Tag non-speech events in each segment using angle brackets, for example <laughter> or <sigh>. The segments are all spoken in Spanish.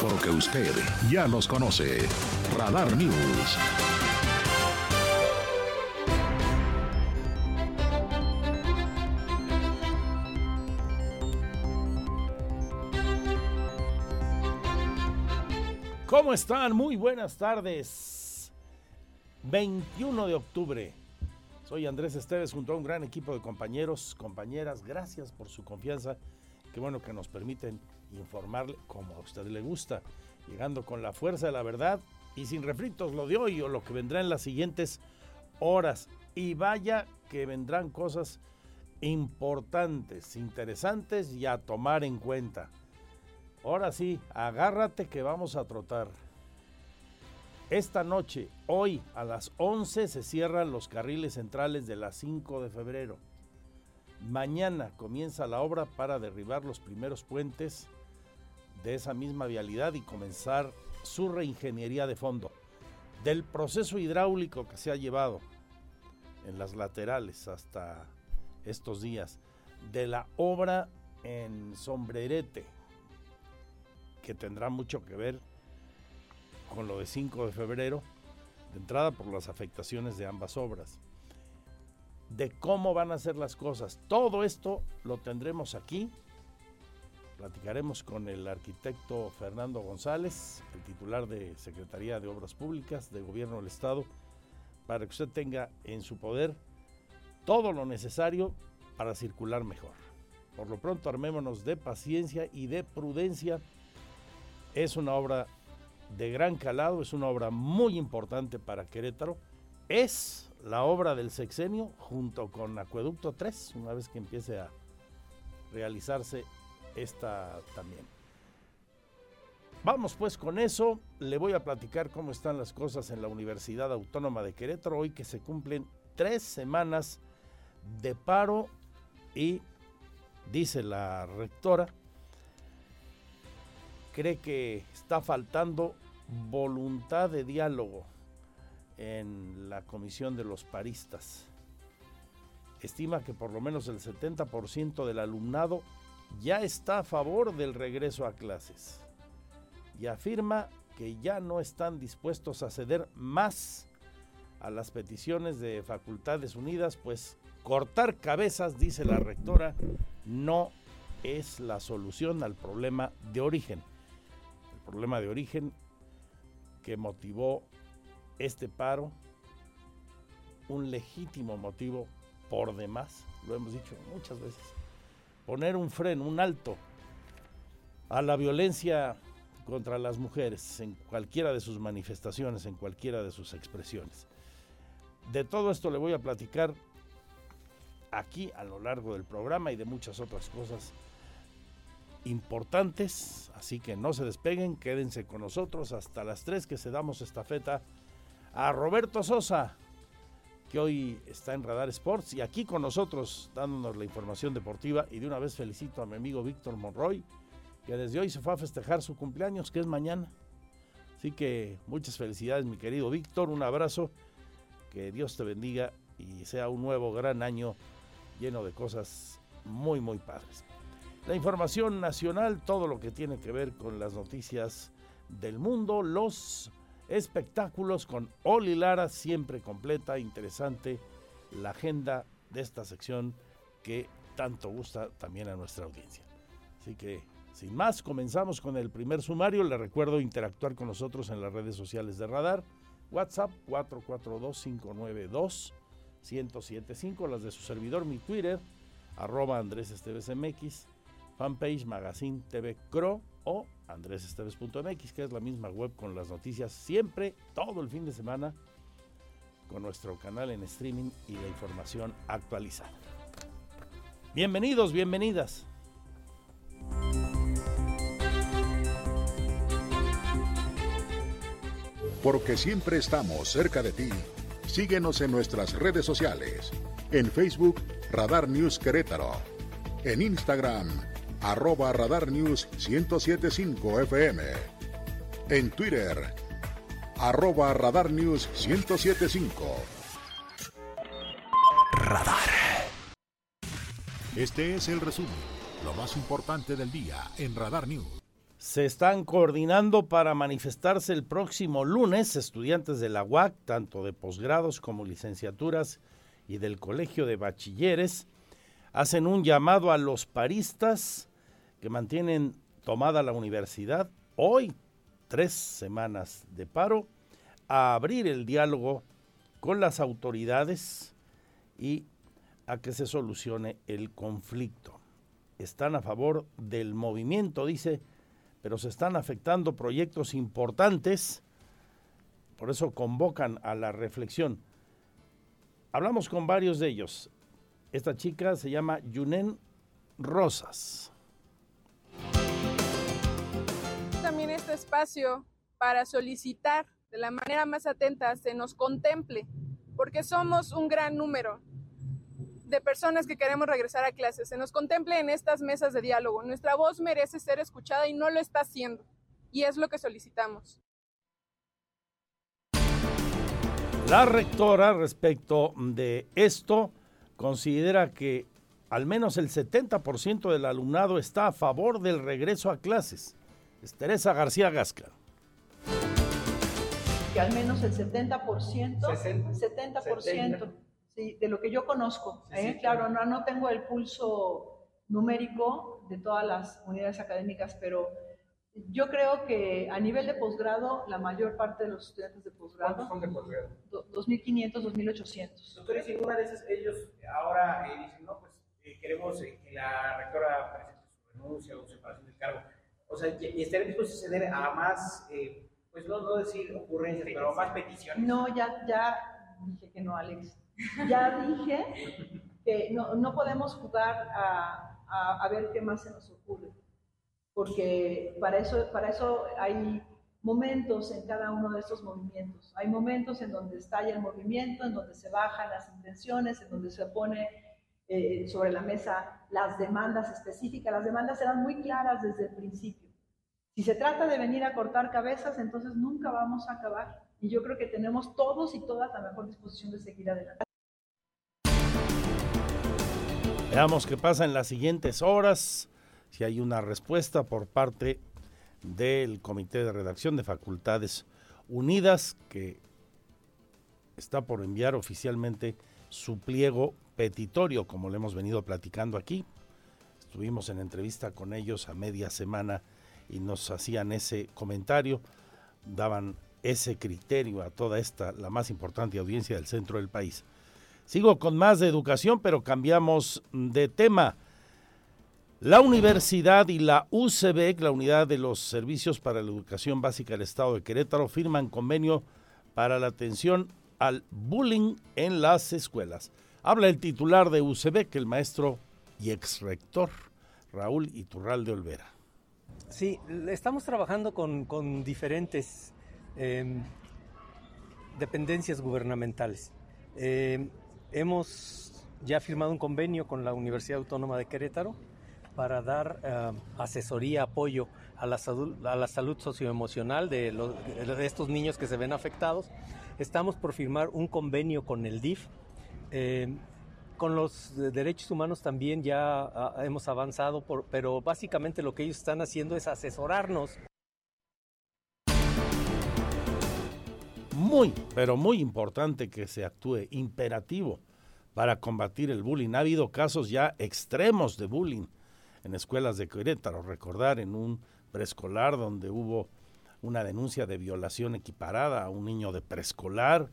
Porque usted ya los conoce. Radar News. ¿Cómo están? Muy buenas tardes. 21 de octubre. Soy Andrés Esteves junto a un gran equipo de compañeros, compañeras. Gracias por su confianza. Qué bueno que nos permiten informarle como a usted le gusta, llegando con la fuerza de la verdad y sin refritos lo de hoy o lo que vendrá en las siguientes horas. Y vaya que vendrán cosas importantes, interesantes y a tomar en cuenta. Ahora sí, agárrate que vamos a trotar. Esta noche, hoy a las 11 se cierran los carriles centrales de la 5 de febrero. Mañana comienza la obra para derribar los primeros puentes de esa misma vialidad y comenzar su reingeniería de fondo. Del proceso hidráulico que se ha llevado en las laterales hasta estos días, de la obra en Sombrerete, que tendrá mucho que ver con lo de 5 de febrero, de entrada por las afectaciones de ambas obras, de cómo van a ser las cosas. Todo esto lo tendremos aquí. Platicaremos con el arquitecto Fernando González, el titular de Secretaría de Obras Públicas de Gobierno del Estado, para que usted tenga en su poder todo lo necesario para circular mejor. Por lo pronto, armémonos de paciencia y de prudencia es una obra de gran calado, es una obra muy importante para Querétaro. Es la obra del sexenio junto con Acueducto 3, una vez que empiece a realizarse esta también. Vamos pues con eso, le voy a platicar cómo están las cosas en la Universidad Autónoma de Querétaro, hoy que se cumplen tres semanas de paro y, dice la rectora, cree que está faltando voluntad de diálogo en la comisión de los paristas. Estima que por lo menos el 70% del alumnado ya está a favor del regreso a clases y afirma que ya no están dispuestos a ceder más a las peticiones de Facultades Unidas, pues cortar cabezas, dice la rectora, no es la solución al problema de origen. Problema de origen que motivó este paro, un legítimo motivo por demás, lo hemos dicho muchas veces, poner un freno, un alto a la violencia contra las mujeres en cualquiera de sus manifestaciones, en cualquiera de sus expresiones. De todo esto le voy a platicar aquí a lo largo del programa y de muchas otras cosas importantes, así que no se despeguen, quédense con nosotros hasta las 3 que se damos estafeta a Roberto Sosa, que hoy está en Radar Sports y aquí con nosotros dándonos la información deportiva y de una vez felicito a mi amigo Víctor Monroy, que desde hoy se fue a festejar su cumpleaños, que es mañana. Así que muchas felicidades mi querido Víctor, un abrazo, que Dios te bendiga y sea un nuevo gran año lleno de cosas muy muy padres la información nacional, todo lo que tiene que ver con las noticias del mundo, los espectáculos con Oli Lara, siempre completa, interesante, la agenda de esta sección que tanto gusta también a nuestra audiencia. Así que, sin más, comenzamos con el primer sumario. Le recuerdo interactuar con nosotros en las redes sociales de Radar. WhatsApp 442-592-1075, las de su servidor, mi Twitter, arroba Andrés Esteves MX, fanpage Magazine TV Cro o andresesteves.mx, que es la misma web con las noticias siempre, todo el fin de semana, con nuestro canal en streaming y la información actualizada. Bienvenidos, bienvenidas. Porque siempre estamos cerca de ti. Síguenos en nuestras redes sociales. En Facebook, Radar News Querétaro. En Instagram, arroba Radar News 1075 FM. En Twitter, arroba Radar News 1075. Radar. Este es el resumen, lo más importante del día en Radar News. Se están coordinando para manifestarse el próximo lunes estudiantes de la UAC, tanto de posgrados como licenciaturas y del Colegio de Bachilleres. Hacen un llamado a los paristas que mantienen tomada la universidad hoy, tres semanas de paro, a abrir el diálogo con las autoridades y a que se solucione el conflicto. Están a favor del movimiento, dice pero se están afectando proyectos importantes, por eso convocan a la reflexión. Hablamos con varios de ellos. Esta chica se llama Yunen Rosas. También este espacio para solicitar de la manera más atenta se nos contemple, porque somos un gran número de personas que queremos regresar a clases, se nos contemple en estas mesas de diálogo. Nuestra voz merece ser escuchada y no lo está haciendo. Y es lo que solicitamos. La rectora respecto de esto considera que al menos el 70% del alumnado está a favor del regreso a clases. Es Teresa García Gasca. Que al menos el 70%, 70% de lo que yo conozco. ¿eh? claro, no, no tengo el pulso numérico de todas las unidades académicas, pero yo creo que a nivel de posgrado, la mayor parte de los estudiantes de posgrado... son de posgrado? 2.500, 2.800. Doctores, y una de esas, ellos ahora eh, dicen, no, pues eh, queremos que la rectora presente su renuncia o separación del cargo. O sea, y estarían dispuestos a ceder a más, pues no, no decir ocurrencias, pero más peticiones. No, ya, ya dije que no, Alex ya dije que no, podemos jugar a, ver qué más se nos ocurre, porque para eso, para eso hay momentos en cada uno de estos movimientos. Hay momentos en donde estalla el movimiento, en donde se bajan las intenciones, en donde se pone eh, sobre la mesa las demandas específicas. Las demandas eran muy claras desde el principio. Si se trata de venir a cortar cabezas, entonces nunca vamos a acabar. Y yo creo que tenemos todos y todas la mejor disposición de seguir adelante. Veamos qué pasa en las siguientes horas, si hay una respuesta por parte del Comité de Redacción de Facultades Unidas, que está por enviar oficialmente su pliego petitorio, como le hemos venido platicando aquí. Estuvimos en entrevista con ellos a media semana y nos hacían ese comentario, daban ese criterio a toda esta, la más importante audiencia del centro del país. Sigo con más de educación, pero cambiamos de tema. La universidad y la UCB, la Unidad de los Servicios para la Educación Básica del Estado de Querétaro, firman convenio para la atención al bullying en las escuelas. Habla el titular de UCB, que el maestro y ex rector Raúl Iturralde Olvera. Sí, estamos trabajando con, diferentes em, dependencias gubernamentales. Em, Hemos ya firmado un convenio con la Universidad Autónoma de Querétaro para dar eh, asesoría, apoyo a la, salud, socioemocional de, estos niños que se ven afectados. Estamos por firmar un convenio con el DIF. Con los derechos humanos también ya ah, hemos avanzado, pero básicamente lo que ellos están haciendo es asesorarnos muy, pero muy importante que se actúe, imperativo para combatir el bullying. Ha habido casos ya extremos de bullying en escuelas de Querétaro. Recordar en un preescolar donde hubo una denuncia de violación equiparada a un niño de preescolar,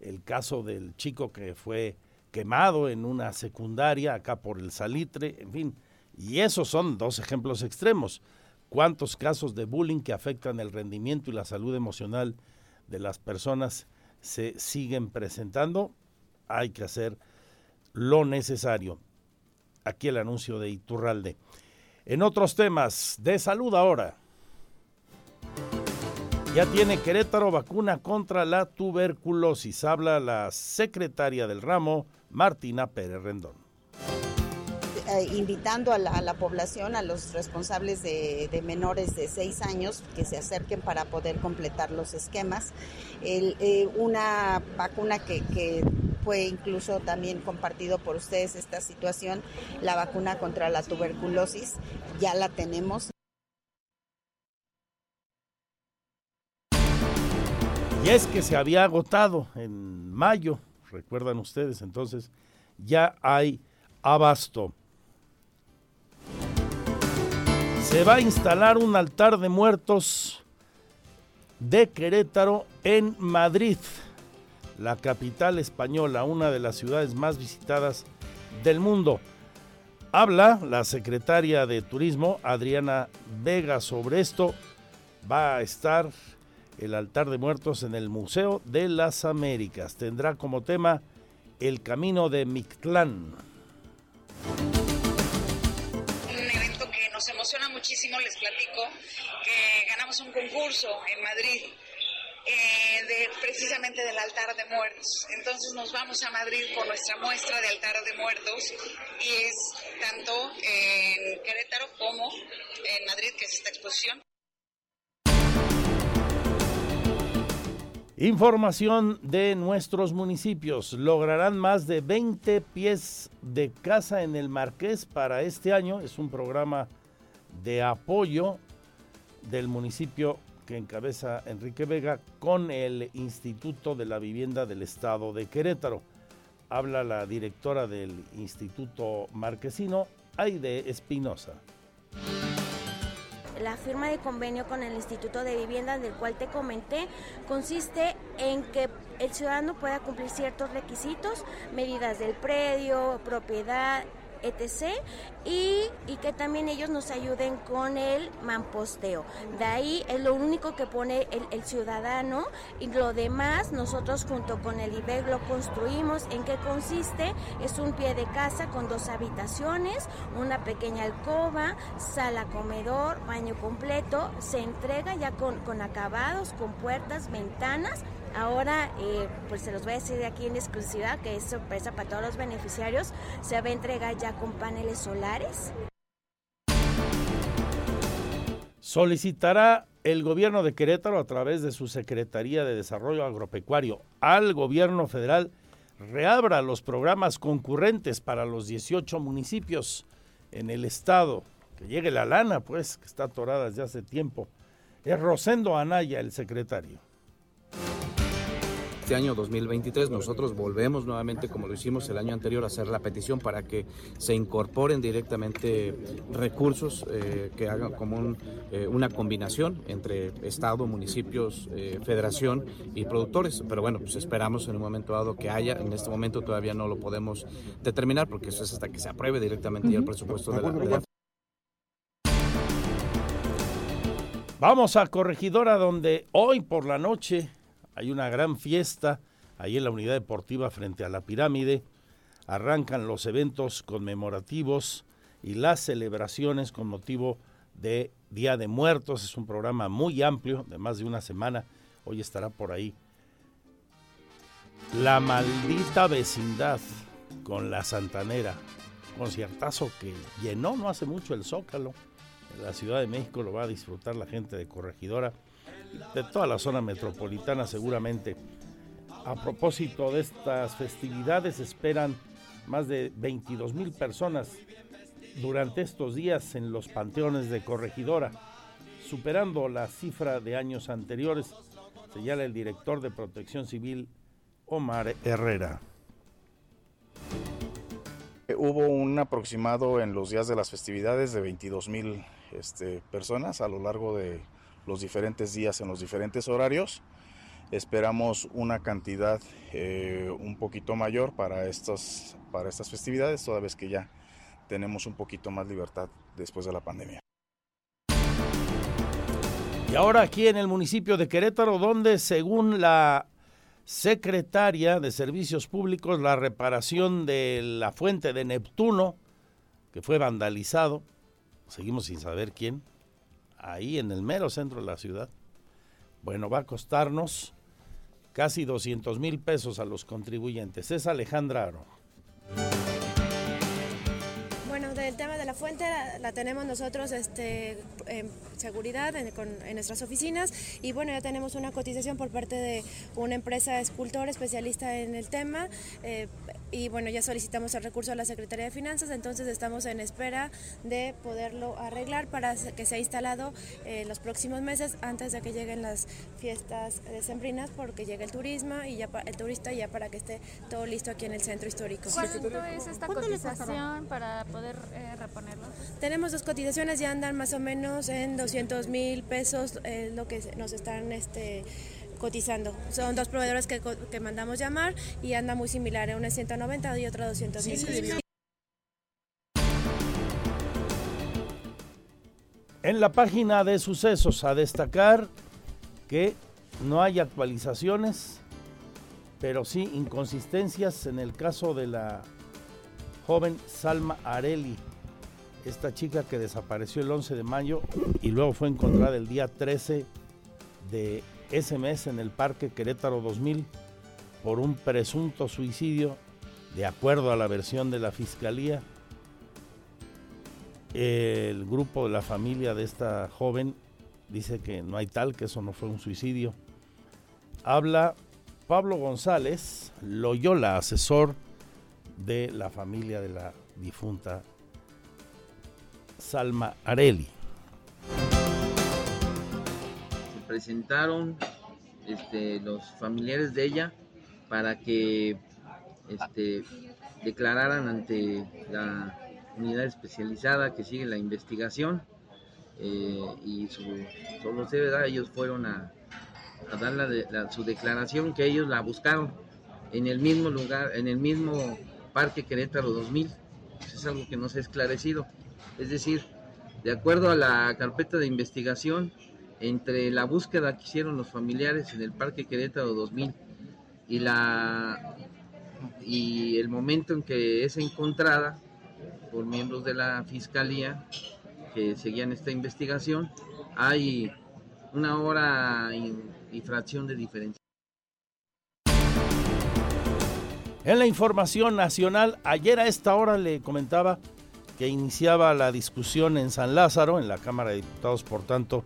el caso del chico que fue quemado en una secundaria acá por el salitre, en fin. Y esos son dos ejemplos extremos. ¿Cuántos casos de bullying que afectan el rendimiento y la salud emocional de las personas se siguen presentando, hay que hacer lo necesario. Aquí el anuncio de Iturralde. En otros temas de salud ahora. Ya tiene Querétaro vacuna contra la tuberculosis. Habla la secretaria del ramo, Martina Pérez Rendón. Eh, invitando a la, población, a los responsables de, menores de 6 años que se acerquen para poder completar los esquemas. Eh, una vacuna que, que fue incluso también compartido por ustedes esta situación, la vacuna contra la tuberculosis, ya la tenemos. Y es que se había agotado en mayo, recuerdan ustedes, entonces ya hay abasto. Se va a instalar un altar de muertos de Querétaro en Madrid, la capital española, una de las ciudades más visitadas del mundo. Habla la secretaria de Turismo, Adriana Vega, sobre esto. Va a estar el altar de muertos en el Museo de las Américas. Tendrá como tema el camino de Mictlán. Un evento que nos emociona muchísimo, les platico, que ganamos un concurso en Madrid. Eh, de, precisamente del altar de muertos. Entonces nos vamos a Madrid por nuestra muestra de altar de muertos y es tanto en Querétaro como en Madrid que es esta exposición. Información de nuestros municipios. Lograrán más de 20 pies de casa en el Marqués para este año. Es un programa de apoyo del municipio que encabeza Enrique Vega con el Instituto de la Vivienda del Estado de Querétaro. Habla la directora del Instituto Marquesino, Aide Espinosa la firma de convenio con el Instituto de Vivienda del cual te comenté consiste en que el ciudadano pueda cumplir ciertos requisitos, medidas del predio, propiedad, etc. Y, que también ellos nos ayuden con el manposteo. De ahí es lo único que pone el, ciudadano y lo demás nosotros junto con el IBEG lo construimos. ¿En qué consiste? Es un pie de casa con dos habitaciones, una pequeña alcoba, sala comedor, baño completo. Se entrega ya con, con acabados, con puertas, ventanas Ahora, eh, pues se los voy a decir de aquí en exclusiva, que es sorpresa para todos los beneficiarios, se va a entregar ya con paneles solares. Solicitará el gobierno de Querétaro a través de su Secretaría de Desarrollo Agropecuario al gobierno federal reabra los programas concurrentes para los 18 municipios en el estado. Que llegue la lana, pues, que está atorada desde hace tiempo. Es Rosendo Anaya, el secretario este año 2023 nosotros volvemos nuevamente, como lo hicimos el año anterior, a hacer la petición para que se incorporen directamente recursos eh, que hagan como eh, una combinación entre Estado, municipios, eh, federación y productores. Pero bueno, pues esperamos en un momento dado que haya. En este momento todavía no lo podemos determinar porque eso es hasta que se apruebe directamente ya el presupuesto de la, de la Vamos a Corregidora donde hoy por la noche hay una gran fiesta ahí en la unidad deportiva frente a la pirámide. Arrancan los eventos conmemorativos y las celebraciones con motivo de Día de Muertos. Es un programa muy amplio, de más de una semana. Hoy estará por ahí. La maldita vecindad con la Santanera. Conciertazo que llenó no hace mucho el Zócalo. En la Ciudad de México lo va a disfrutar la gente de Corregidora de toda la zona metropolitana seguramente. A propósito de estas festividades, esperan más de 22 mil personas durante estos días en los panteones de Corregidora, superando la cifra de años anteriores, señala el director de Protección Civil, Omar Herrera. Hubo un aproximado en los días de las festividades de 22 mil este, personas a lo largo de los diferentes días en los diferentes horarios. Esperamos una cantidad eh, un poquito mayor para, estos, para estas festividades, toda vez que ya tenemos un poquito más libertad después de la pandemia. Y ahora aquí en el municipio de Querétaro, donde según la secretaria de Servicios Públicos, la reparación de la fuente de Neptuno, que fue vandalizado, seguimos sin saber quién, ahí en el mero centro de la ciudad, Bueno, va a costarnos casi 200 mil pesos a los contribuyentes. Es Alejandra Aro. Del tema de la fuente la, tenemos nosotros este, en seguridad en, nuestras oficinas y bueno, ya tenemos una cotización por parte de una empresa escultor especialista en el tema. Eh, y bueno, ya solicitamos el recurso a la Secretaría de Finanzas, entonces estamos en espera de poderlo arreglar para que sea instalado en eh, los próximos meses antes de que lleguen las fiestas decembrinas porque llegue el turismo y ya el turista ya para que esté todo listo aquí en el centro histórico. ¿Cuánto es esta cotización para poder eh, reponerlo? Tenemos dos cotizaciones, ya andan más o menos en 200 mil pesos, lo que nos están este cotizando. Son dos proveedores que, que mandamos llamar y anda muy similar, una es 190 y otra 200 En la página de sucesos a destacar que no hay actualizaciones, pero sí inconsistencias en el caso de la joven Salma Areli, esta chica que desapareció el 11 de mayo y luego fue encontrada el día 13 de ese mes en el Parque Querétaro 2000 por un presunto suicidio, de acuerdo a la versión de la Fiscalía. El grupo de la familia de esta joven dice que no hay tal, que eso no fue un suicidio. Habla Pablo González, Loyola, asesor de la familia de la difunta Salma Areli. presentaron este, los familiares de ella para que este, declararan ante la unidad especializada que sigue la investigación eh, y su, solo se ellos fueron a, dar la, su declaración que ellos la buscaron en el mismo lugar, en el mismo Parque Querétaro 2000. es algo que no se ha esclarecido. Es decir, de acuerdo a la carpeta de investigación, entre la búsqueda que hicieron los familiares en el Parque Querétaro 2000 y la y el momento en que es encontrada por miembros de la fiscalía que seguían esta investigación, hay una hora y, fracción de diferencia. En la información nacional, ayer a esta hora le comentaba que iniciaba la discusión en San Lázaro, en la Cámara de Diputados, por tanto,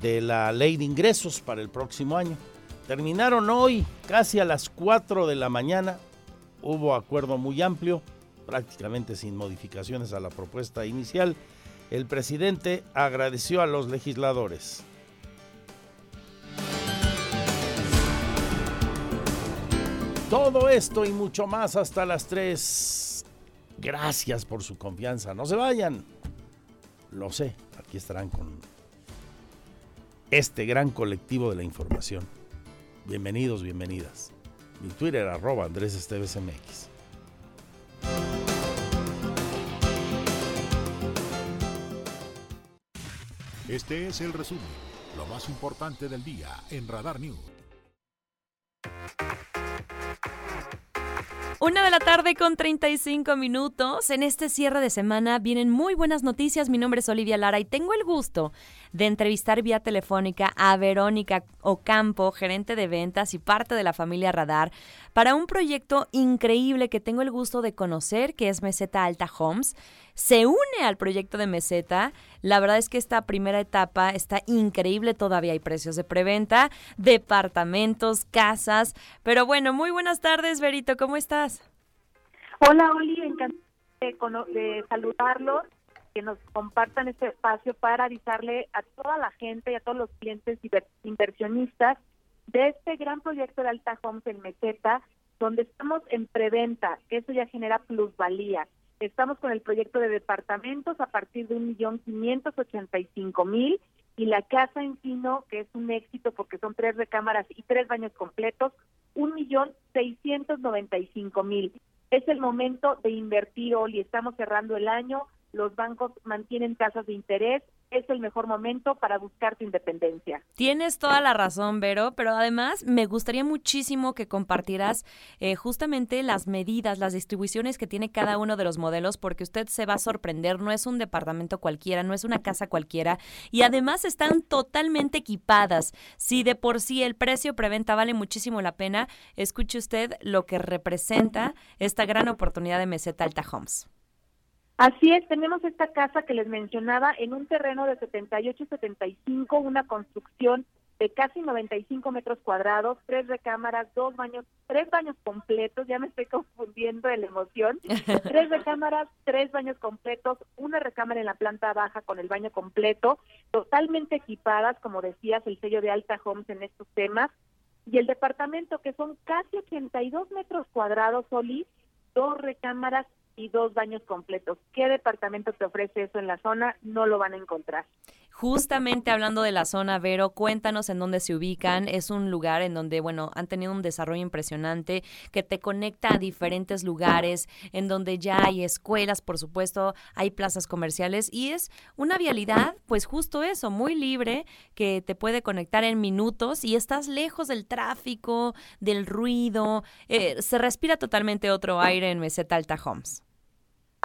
de la ley de ingresos para el próximo año. Terminaron hoy casi a las 4 de la mañana. Hubo acuerdo muy amplio, prácticamente sin modificaciones a la propuesta inicial. El presidente agradeció a los legisladores. Todo esto y mucho más hasta las 3. Gracias por su confianza. No se vayan. Lo sé, aquí estarán con este gran colectivo de la información. Bienvenidos, bienvenidas. Mi Twitter arroba Andrés Esteves MX. Este es el resumen, lo más importante del día en Radar News. Una de la tarde con 35 minutos. En este cierre de semana vienen muy buenas noticias. Mi nombre es Olivia Lara y tengo el gusto de entrevistar vía telefónica a Verónica Ocampo, gerente de ventas y parte de la familia Radar, para un proyecto increíble que tengo el gusto de conocer, que es Meseta Alta Homes. Se une al proyecto de Meseta. La verdad es que esta primera etapa está increíble. Todavía hay precios de preventa, departamentos, casas. Pero bueno, muy buenas tardes, Verito. ¿Cómo estás? Hola, Oli. Encantada de, saludarlos que nos compartan este espacio para avisarle a toda la gente y a todos los clientes inversionistas de este gran proyecto de Alta Homes en Meseta, donde estamos en preventa, que eso ya genera plusvalía. Estamos con el proyecto de departamentos a partir de un millón quinientos ochenta y cinco mil y la casa en Sino, que es un éxito porque son tres recámaras y tres baños completos, un millón seiscientos noventa y cinco mil. Es el momento de invertir, Oli. Estamos cerrando el año, los bancos mantienen tasas de interés, es el mejor momento para buscar tu independencia. Tienes toda la razón, Vero, pero además me gustaría muchísimo que compartieras eh, justamente las medidas, las distribuciones que tiene cada uno de los modelos, porque usted se va a sorprender, no es un departamento cualquiera, no es una casa cualquiera, y además están totalmente equipadas. Si de por sí el precio preventa vale muchísimo la pena, escuche usted lo que representa esta gran oportunidad de Meseta Alta Homes. Así es, tenemos esta casa que les mencionaba en un terreno de 78-75, una construcción de casi 95 metros cuadrados, tres recámaras, dos baños, tres baños completos, ya me estoy confundiendo de la emoción, <laughs> tres recámaras, tres baños completos, una recámara en la planta baja con el baño completo, totalmente equipadas, como decías, el sello de Alta Homes en estos temas, y el departamento que son casi 82 metros cuadrados, Oli, dos recámaras y dos baños completos. ¿Qué departamento te ofrece eso en la zona? No lo van a encontrar. Justamente hablando de la zona, Vero, cuéntanos en dónde se ubican. Es un lugar en donde, bueno, han tenido un desarrollo impresionante que te conecta a diferentes lugares, en donde ya hay escuelas, por supuesto, hay plazas comerciales y es una vialidad, pues justo eso, muy libre, que te puede conectar en minutos y estás lejos del tráfico, del ruido. Eh, se respira totalmente otro aire en Meseta Alta Homes.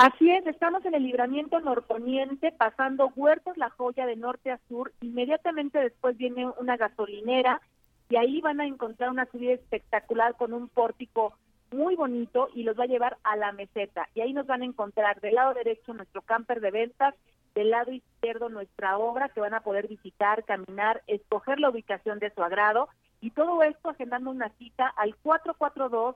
Así es, estamos en el libramiento norponiente, pasando Huertos La Joya de norte a sur. Inmediatamente después viene una gasolinera y ahí van a encontrar una subida espectacular con un pórtico muy bonito y los va a llevar a la meseta. Y ahí nos van a encontrar del lado derecho nuestro camper de ventas, del lado izquierdo nuestra obra que van a poder visitar, caminar, escoger la ubicación de su agrado y todo esto agendando una cita al 442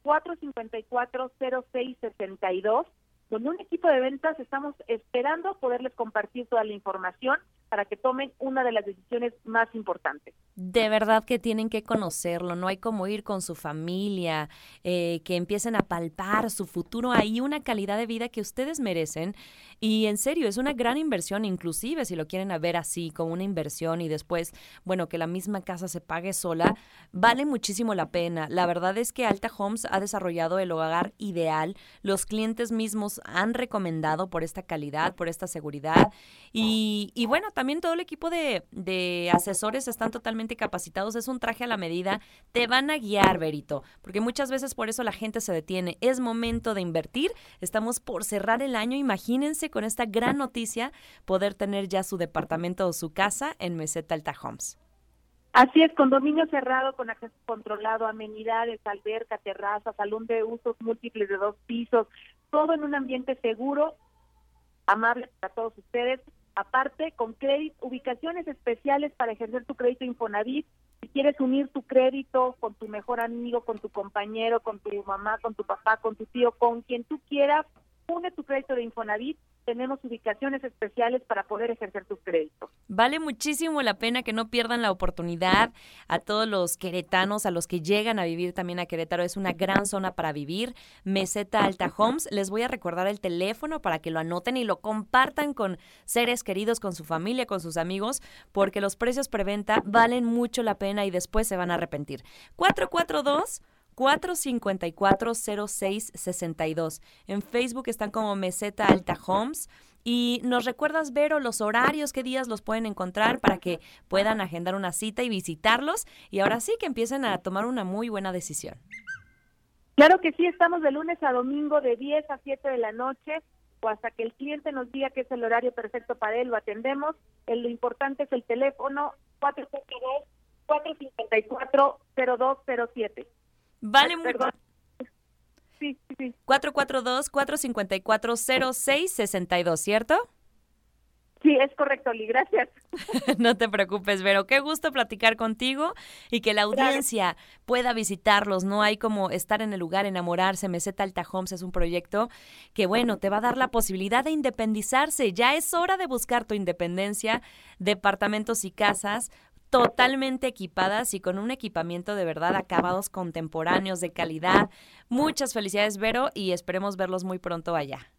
454 0662 con un equipo de ventas estamos esperando poderles compartir toda la información para que tomen una de las decisiones más importantes. De verdad que tienen que conocerlo, no hay como ir con su familia, eh, que empiecen a palpar su futuro, hay una calidad de vida que ustedes merecen y en serio es una gran inversión, inclusive si lo quieren ver así, como una inversión y después, bueno, que la misma casa se pague sola, vale muchísimo la pena. La verdad es que Alta Homes ha desarrollado el hogar ideal, los clientes mismos han recomendado por esta calidad, por esta seguridad y, y bueno, también todo el equipo de, asesores están totalmente capacitados, es un traje a la medida, te van a guiar, Berito, porque muchas veces por eso la gente se detiene. Es momento de invertir, estamos por cerrar el año, imagínense con esta gran <laughs> noticia poder tener ya su departamento o su casa en Meseta Alta Homes. Así es, condominio cerrado con acceso controlado, amenidades, alberca, terraza, salón de usos múltiples de dos pisos, todo en un ambiente seguro, amable para todos ustedes Aparte, con crédito, ubicaciones especiales para ejercer tu crédito Infonavit. Si quieres unir tu crédito con tu mejor amigo, con tu compañero, con tu mamá, con tu papá, con tu tío, con quien tú quieras, une tu crédito de Infonavit tenemos ubicaciones especiales para poder ejercer tus créditos. Vale muchísimo la pena que no pierdan la oportunidad a todos los queretanos, a los que llegan a vivir también a Querétaro. Es una gran zona para vivir. Meseta Alta Homes. Les voy a recordar el teléfono para que lo anoten y lo compartan con seres queridos, con su familia, con sus amigos, porque los precios preventa valen mucho la pena y después se van a arrepentir. 442 454-0662. En Facebook están como Meseta Alta Homes. Y nos recuerdas, Vero, los horarios, qué días los pueden encontrar para que puedan agendar una cita y visitarlos. Y ahora sí que empiecen a tomar una muy buena decisión. Claro que sí, estamos de lunes a domingo de 10 a 7 de la noche o hasta que el cliente nos diga que es el horario perfecto para él, lo atendemos. lo importante es el teléfono 442-454-0207. Vale mucho. Sí, sí, sí. 442-454-0662, ¿cierto? Sí, es correcto, Oli, gracias. <laughs> no te preocupes, Vero. Qué gusto platicar contigo y que la audiencia pueda visitarlos. No hay como estar en el lugar, enamorarse. Meseta Alta Homes es un proyecto que, bueno, te va a dar la posibilidad de independizarse. Ya es hora de buscar tu independencia, departamentos y casas totalmente equipadas y con un equipamiento de verdad acabados contemporáneos de calidad. Muchas felicidades, Vero, y esperemos verlos muy pronto allá.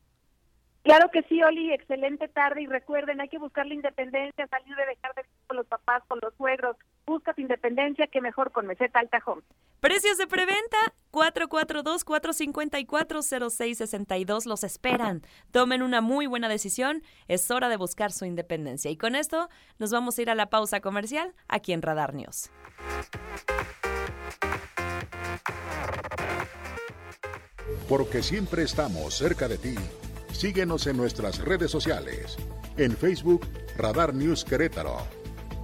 Claro que sí, Oli, excelente tarde y recuerden, hay que buscar la independencia, salir de dejar de con los papás, con los suegros. Busca tu independencia, que mejor con Meseta Alta Home. Precios de preventa 442-454-0662 los esperan. Tomen una muy buena decisión. Es hora de buscar su independencia. Y con esto nos vamos a ir a la pausa comercial aquí en Radar News. Porque siempre estamos cerca de ti. Síguenos en nuestras redes sociales. En Facebook, Radar News Querétaro.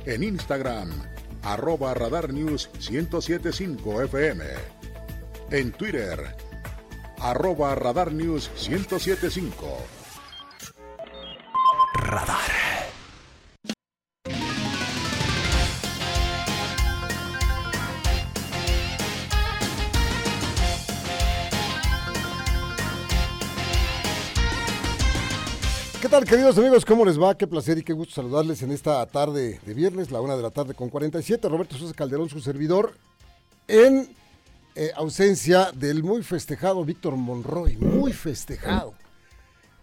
En Instagram, arroba Radar News 1075 FM. En Twitter, arroba Radar News 1075. Radar. Tal, queridos amigos? ¿Cómo les va? Qué placer y qué gusto saludarles en esta tarde de viernes, la una de la tarde con 47. Roberto Sosa Calderón, su servidor, en eh, ausencia del muy festejado Víctor Monroy. Muy festejado.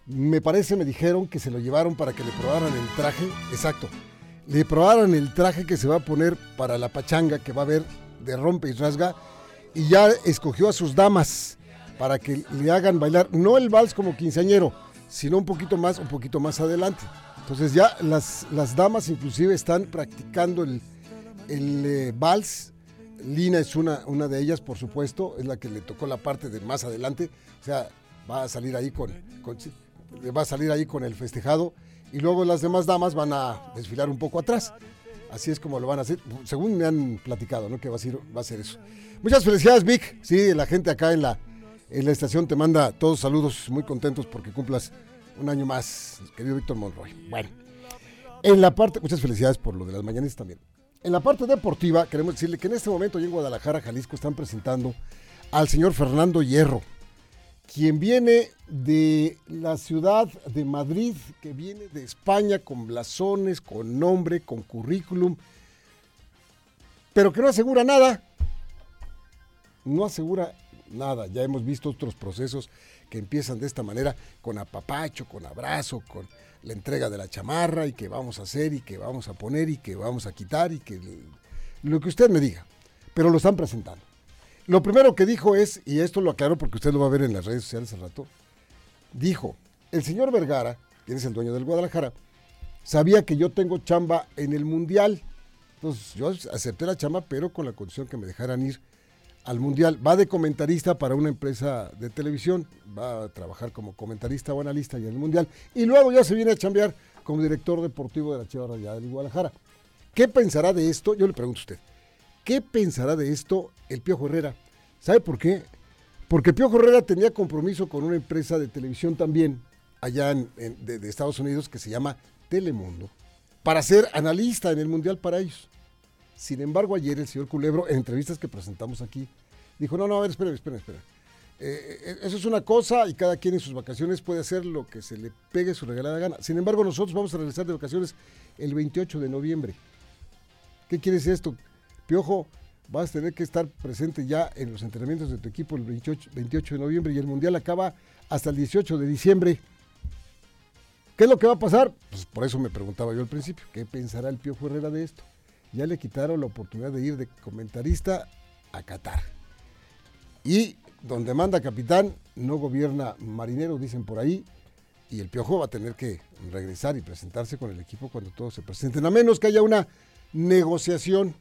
Me parece, me dijeron que se lo llevaron para que le probaran el traje. Exacto. Le probaran el traje que se va a poner para la pachanga que va a haber de rompe y rasga. Y ya escogió a sus damas para que le hagan bailar, no el vals como quinceañero, sino un poquito más, un poquito más adelante. Entonces ya las, las damas inclusive están practicando el, el eh, vals. Lina es una, una de ellas, por supuesto, es la que le tocó la parte de más adelante. O sea, va a salir ahí con, va a salir ahí con el festejado y luego las demás damas van a desfilar un poco atrás. Así es como lo van a hacer, según me han platicado, ¿no? Que va a ser, va a ser eso. Muchas felicidades, Vic. Sí, la gente acá en la, la estación te manda todos saludos, muy contentos porque cumplas un año más, querido Víctor Monroy. Bueno, en la parte, muchas felicidades por lo de las mañanas también. En la parte deportiva, queremos decirle que en este momento allí en Guadalajara, Jalisco, están presentando al señor Fernando Hierro, quien viene de la ciudad de Madrid, que viene de España con blasones, con nombre, con currículum, pero que no asegura nada. No asegura nada. Ya hemos visto otros procesos que empiezan de esta manera, con apapacho, con abrazo, con la entrega de la chamarra y que vamos a hacer y que vamos a poner y que vamos a quitar y que lo que usted me diga. Pero lo están presentando. Lo primero que dijo es, y esto lo aclaro porque usted lo va a ver en las redes sociales al rato, dijo, el señor Vergara, quien es el dueño del Guadalajara, sabía que yo tengo chamba en el Mundial. Entonces yo acepté la chamba, pero con la condición que me dejaran ir al Mundial. Va de comentarista para una empresa de televisión, va a trabajar como comentarista o analista en el Mundial, y luego ya se viene a chambear como director deportivo de la Chivas Rayadas del Guadalajara. ¿Qué pensará de esto? Yo le pregunto a usted. ¿Qué pensará de esto el Piojo Herrera? ¿Sabe por qué? Porque Piojo Herrera tenía compromiso con una empresa de televisión también, allá en- de, de Estados Unidos, que se llama Telemundo, para ser analista en el Mundial para ellos. Sin embargo, ayer el señor Culebro, en entrevistas que presentamos aquí, dijo, no, no, a ver, espera, espera, espera. Eh, eh, eso es una cosa y cada quien en sus vacaciones puede hacer lo que se le pegue su regalada gana. Sin embargo, nosotros vamos a regresar de vacaciones el 28 de noviembre. ¿Qué quiere decir esto? Piojo, vas a tener que estar presente ya en los entrenamientos de tu equipo el 28, 28 de noviembre y el Mundial acaba hasta el 18 de diciembre. ¿Qué es lo que va a pasar? Pues por eso me preguntaba yo al principio, ¿qué pensará el Piojo Herrera de esto? Ya le quitaron la oportunidad de ir de comentarista a Qatar. Y donde manda capitán, no gobierna marinero, dicen por ahí, y el Piojo va a tener que regresar y presentarse con el equipo cuando todos se presenten, a menos que haya una negociación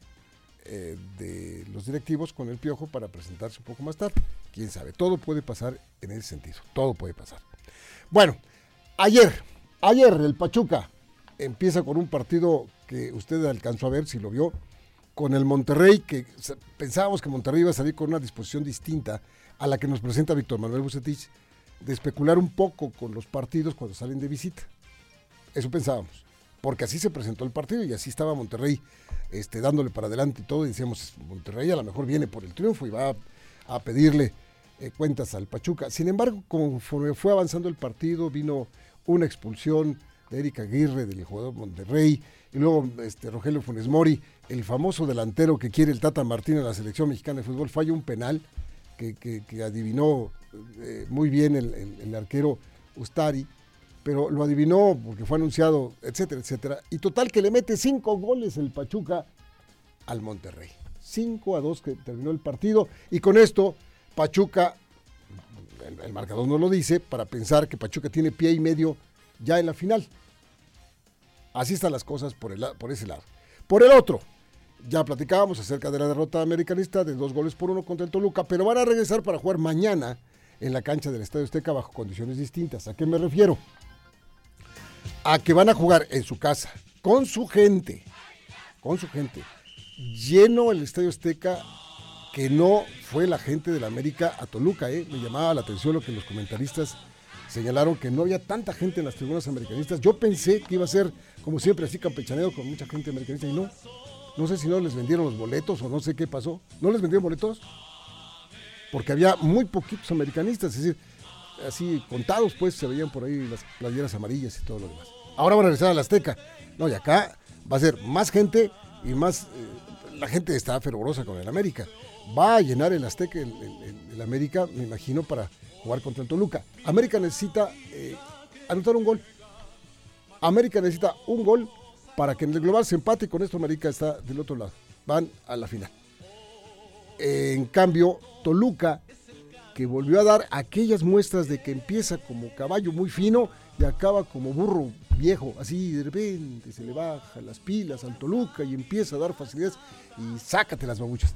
eh, de los directivos con el Piojo para presentarse un poco más tarde. Quién sabe, todo puede pasar en ese sentido, todo puede pasar. Bueno, ayer, ayer el Pachuca empieza con un partido que usted alcanzó a ver, si lo vio, con el Monterrey, que pensábamos que Monterrey iba a salir con una disposición distinta a la que nos presenta Víctor Manuel Bucetich, de especular un poco con los partidos cuando salen de visita. Eso pensábamos, porque así se presentó el partido y así estaba Monterrey este, dándole para adelante y todo, y decíamos, Monterrey a lo mejor viene por el triunfo y va a, a pedirle eh, cuentas al Pachuca. Sin embargo, conforme fue avanzando el partido, vino una expulsión de Erika Aguirre, del jugador Monterrey, y luego este, Rogelio Funes Mori, el famoso delantero que quiere el Tata Martino en la selección mexicana de fútbol, falla un penal que, adivinó eh, muy bien el, arquero Ustari, pero lo adivinó porque fue anunciado, etcétera, etcétera. Y total que le mete cinco goles el Pachuca al Monterrey. 5 a 2 que terminó el partido. Y con esto, Pachuca, el marcador no lo dice, para pensar que Pachuca tiene pie y medio ya en la final. Así están las cosas por, el, por ese lado. Por el otro, ya platicábamos acerca de la derrota americanista de dos goles por uno contra el Toluca, pero van a regresar para jugar mañana en la cancha del Estadio Azteca bajo condiciones distintas. ¿A qué me refiero? A que van a jugar en su casa, con su gente, con su gente, lleno el Estadio Azteca, que no fue la gente de la América a Toluca, ¿eh? Me llamaba la atención lo que los comentaristas señalaron que no había tanta gente en las tribunas americanistas. Yo pensé que iba a ser, como siempre, así campechaneo con mucha gente americanista y no. No sé si no les vendieron los boletos o no sé qué pasó. ¿No les vendieron boletos? Porque había muy poquitos americanistas, es decir, así contados, pues se veían por ahí las playeras amarillas y todo lo demás. Ahora van a regresar a la Azteca. No, y acá va a ser más gente y más. eh, la gente está fervorosa con el América. Va a llenar el Azteca, el, América, me imagino, para jugar contra el Toluca. América necesita eh, anotar un gol. América necesita un gol para que en el global se empate y con esto América está del otro lado. Van a la final. En cambio, Toluca, que volvió a dar aquellas muestras de que empieza como caballo muy fino y acaba como burro viejo, así de repente se le baja las pilas al Toluca y empieza a dar facilidades y sácate las babuchas.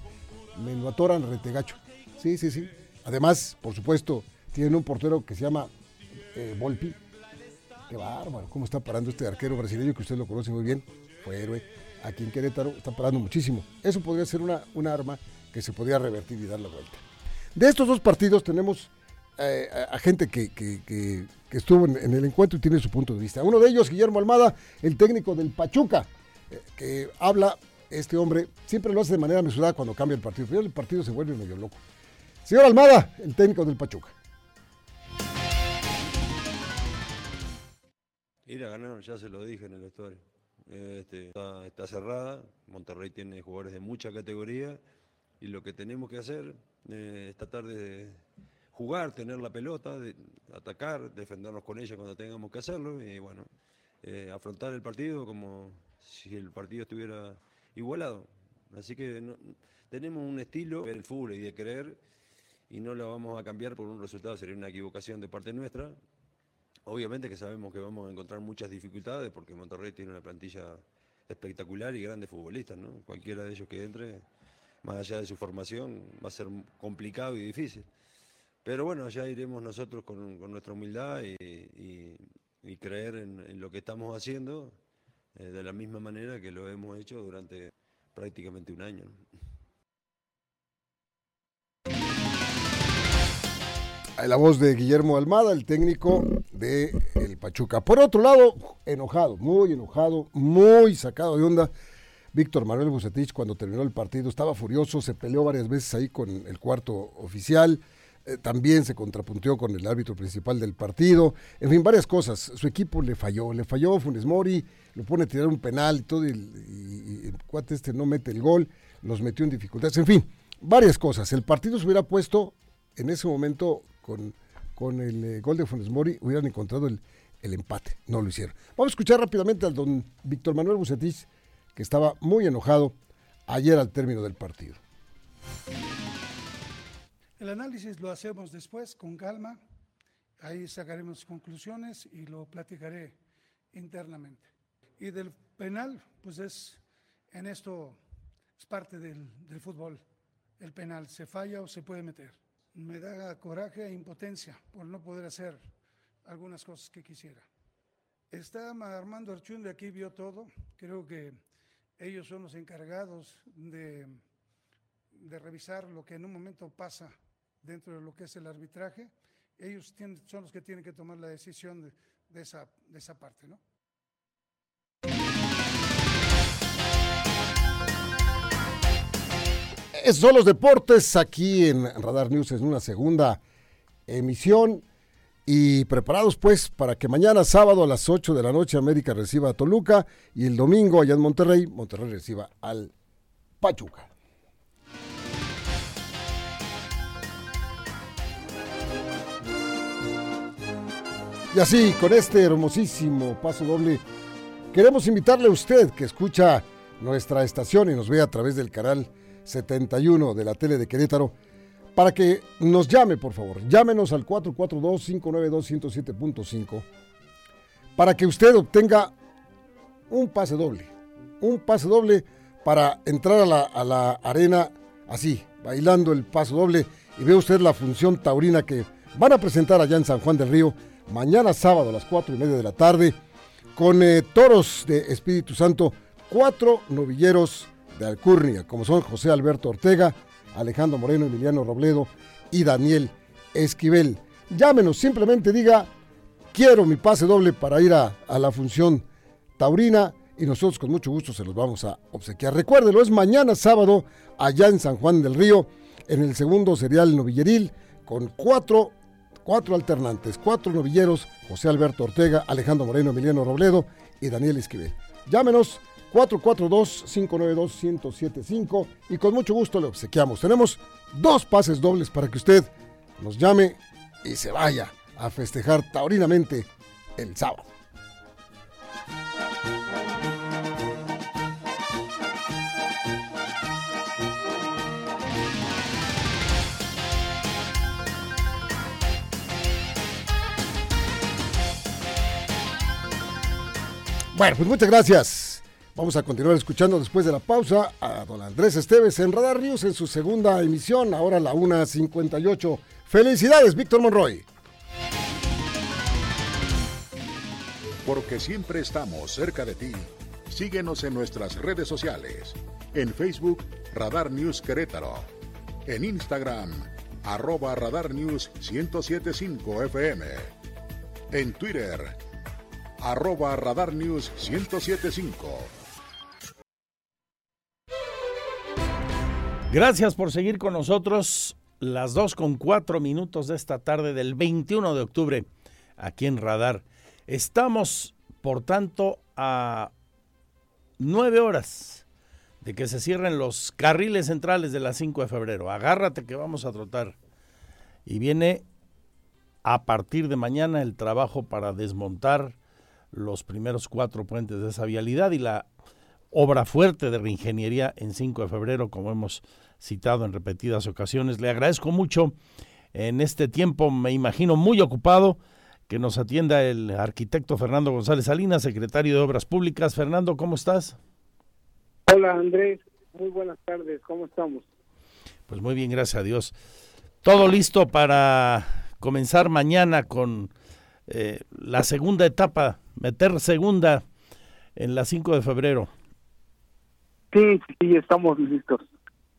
Me lo atoran retegacho. Sí, sí, sí. Además, por supuesto, tienen un portero que se llama eh, Volpi. Qué bárbaro, cómo está parando este arquero brasileño que usted lo conoce muy bien. Fue héroe. Aquí en Querétaro está parando muchísimo. Eso podría ser una, arma que se podría revertir y dar la vuelta. De estos dos partidos tenemos eh, a, gente que, estuvo en, en el encuentro y tiene su punto de vista. Uno de ellos, Guillermo Almada, el técnico del Pachuca, eh, que habla, este hombre siempre lo hace de manera mesurada cuando cambia el partido, pero el partido se vuelve medio loco. Señor Almada, el técnico del Pachuca. Ir a ganar, ya se lo dije en el vestuario. Este, está, cerrada, Monterrey tiene jugadores de mucha categoría y lo que tenemos que hacer eh, es tratar de jugar, tener la pelota, atacar, defendernos con ella cuando tengamos que hacerlo y bueno, eh, afrontar el partido como si el partido estuviera igualado. Así que no- tenemos un estilo del fútbol y de creer y no lo vamos a cambiar por un resultado, sería una equivocación de parte nuestra. Obviamente que sabemos que vamos a encontrar muchas dificultades porque Monterrey tiene una plantilla espectacular y grandes futbolistas, ¿no? Cualquiera de ellos que entre, más allá de su formación, va a ser complicado y difícil. Pero bueno, ya iremos nosotros con, con nuestra humildad y, y- creer en, lo que estamos haciendo eh, de la misma manera que lo hemos hecho durante prácticamente un año. La voz de Guillermo Almada, el técnico de el Pachuca. Por otro lado, enojado, muy enojado, muy sacado de onda. Víctor Manuel Bucetich cuando terminó el partido estaba furioso, se peleó varias veces ahí con el cuarto oficial, eh, también se contrapunteó con el árbitro principal del partido, en fin, varias cosas. Su equipo le falló, le falló Funes Mori, lo pone a tirar un penal y todo, y, y- y el cuate este no mete el gol, los metió en dificultades, en fin, varias cosas. El partido se hubiera puesto en ese momento con, con el eh, gol de Funes Mori, hubieran encontrado el, el empate, no lo hicieron. Vamos a escuchar rápidamente al don Víctor Manuel Bucetich, que estaba muy enojado ayer al término del partido. El análisis lo hacemos después con calma, ahí sacaremos conclusiones y lo platicaré internamente. Y del penal, pues es, en esto es parte del, del fútbol, el penal, se falla o se puede meter. Me da coraje e impotencia por no poder hacer algunas cosas que quisiera. Está Armando Archunde aquí, vio todo, creo que ellos son los encargados de de revisar lo que en un momento pasa dentro de lo que es el arbitraje, ellos son los que tienen que tomar la decisión de, de esa, de esa parte, ¿no? Esos son los deportes aquí en Radar News en una segunda emisión y preparados pues para que mañana sábado a las 8 de la noche América reciba a Toluca y el domingo allá en Monterrey, Monterrey reciba al Pachuca. Y así, con este hermosísimo paso doble, queremos invitarle a usted que escucha nuestra estación y nos ve a través del canal 71 de la tele de Querétaro para que nos llame, por favor. Llámenos al 442-592-107.5 para que usted obtenga un pase doble. Un pase doble para entrar a la, a la arena así, bailando el paso doble y ve usted la función taurina que van a presentar allá en San Juan del Río mañana sábado a las 4 y media de la tarde con eh, toros de Espíritu Santo, cuatro novilleros de Alcurnia, como son José Alberto Ortega, Alejandro Moreno, Emiliano Robledo y Daniel Esquivel. Llámenos, simplemente diga, quiero mi pase doble para ir a, a la función taurina y nosotros con mucho gusto se los vamos a obsequiar. Recuérdelo, es mañana sábado allá en San Juan del Río, en el segundo serial novilleril, con cuatro, cuatro alternantes, cuatro novilleros, José Alberto Ortega, Alejandro Moreno, Emiliano Robledo y Daniel Esquivel. Llámenos 442-592-1075 y con mucho gusto le obsequiamos. Tenemos dos pases dobles para que usted nos llame y se vaya a festejar taurinamente el sábado. Bueno, pues muchas gracias. Vamos a continuar escuchando después de la pausa a don Andrés Esteves en Radar News en su segunda emisión, ahora la 1.58. Felicidades, Víctor Monroy. Porque siempre estamos cerca de ti. Síguenos en nuestras redes sociales. En Facebook, Radar News Querétaro. En Instagram, arroba Radar News 1075 FM. En Twitter, arroba Radar News 1075. Gracias por seguir con nosotros las dos con cuatro minutos de esta tarde del 21 de octubre aquí en Radar. Estamos, por tanto, a nueve horas de que se cierren los carriles centrales de la 5 de febrero. Agárrate que vamos a trotar. Y viene a partir de mañana el trabajo para desmontar los primeros cuatro puentes de esa vialidad y la obra fuerte de reingeniería en 5 de febrero, como hemos citado en repetidas ocasiones. Le agradezco mucho en este tiempo, me imagino muy ocupado, que nos atienda el arquitecto Fernando González Salinas, secretario de Obras Públicas. Fernando, ¿cómo estás? Hola Andrés, muy buenas tardes, ¿cómo estamos? Pues muy bien, gracias a Dios. Todo listo para comenzar mañana con eh, la segunda etapa, meter segunda en la 5 de febrero. Sí, sí, estamos listos.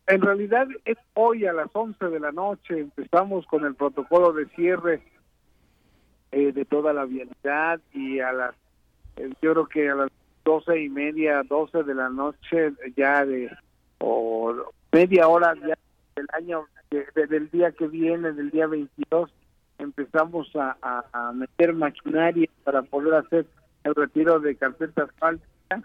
En realidad es hoy a las 11 de la noche, empezamos con el protocolo de cierre eh, de toda la vialidad y a las, eh, yo creo que a las doce y media, 12 de la noche ya de, o media hora ya del año, de- del día que viene, del día 22, empezamos a, meter maquinaria para poder hacer el retiro de carpetas asfálticas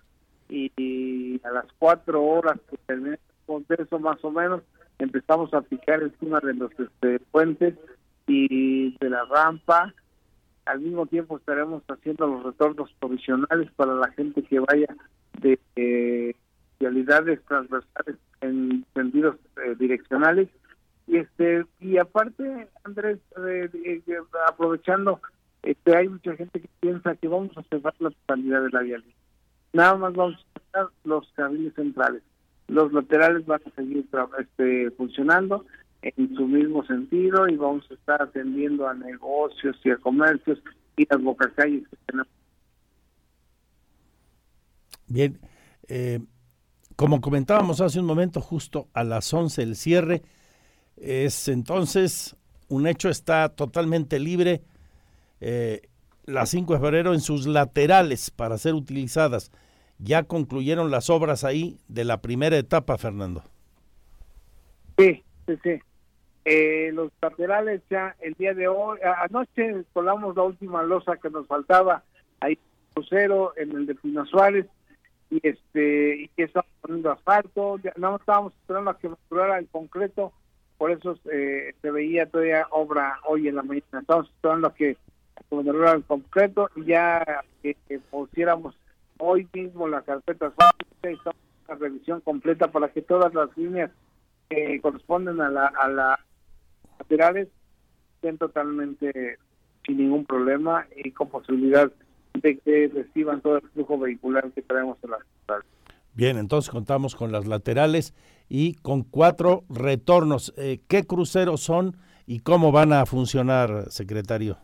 y, a las cuatro horas que termine el proceso más o menos. Empezamos a picar encima de los este, puentes y de la rampa. Al mismo tiempo estaremos haciendo los retornos provisionales para la gente que vaya de eh, vialidades transversales en sentidos eh, direccionales. Y este y aparte Andrés eh, aprovechando este hay mucha gente que piensa que vamos a cerrar la totalidad de la vialidad. Nada más vamos a cerrar los carriles centrales los laterales van a seguir este, funcionando en su mismo sentido y vamos a estar atendiendo a negocios y a comercios y las bocacalles que tenemos. Bien, eh, como comentábamos hace un momento, justo a las 11 el cierre, es entonces un hecho está totalmente libre eh, la 5 de febrero en sus laterales para ser utilizadas. Ya concluyeron las obras ahí de la primera etapa, Fernando. Sí, sí, sí. Eh, los laterales ya el día de hoy, anoche colamos la última losa que nos faltaba ahí crucero en el de Pino Suárez y este y que estamos poniendo asfalto, ya no estábamos esperando a que madurara el concreto, por eso eh, se veía todavía obra hoy en la mañana, estamos esperando a que, a que madurara el concreto y ya que, que pusiéramos hoy mismo la carpeta en una revisión completa para que todas las líneas que corresponden a la, a las laterales estén totalmente sin ningún problema y con posibilidad de que reciban todo el flujo vehicular que traemos en la ciudad. Bien, entonces contamos con las laterales y con cuatro retornos. Eh, ¿Qué cruceros son y cómo van a funcionar, secretario?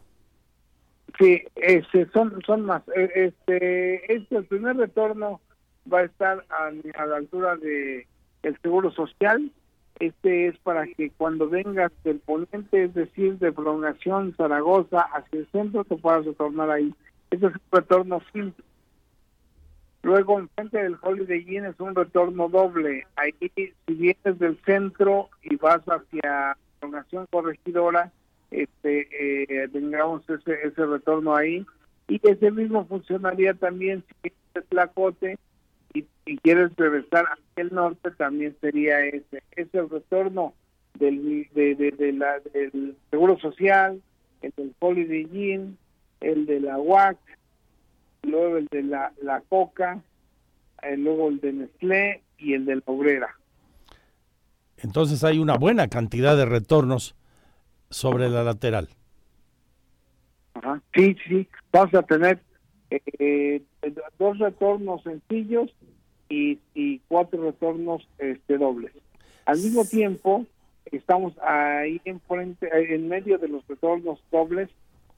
Sí, este, son, son más. E, este, este, el primer retorno va a estar a, la altura de el Seguro Social. Este es para que cuando vengas del poniente, es decir, de prolongación Zaragoza hacia el centro, te puedas retornar ahí. Este es un retorno simple. Luego, enfrente del Holiday Inn es un retorno doble. Ahí, si vienes del centro y vas hacia prolongación corregidora, este, eh, tengamos ese, ese retorno ahí. Y ese mismo funcionaría también si de Tlacote y, y quieres regresar hacia el norte, también sería ese. Ese retorno del, de, de, de la, del Seguro Social, el del Holiday Inn, el de la UAC, luego el de la, la Coca, eh, luego el de Nestlé y el de la Obrera. Entonces hay una buena cantidad de retornos sobre la lateral. Ajá. Sí, sí, vamos a tener eh, dos retornos sencillos y, y cuatro retornos este, dobles. Al mismo tiempo, estamos ahí en, frente, en medio de los retornos dobles,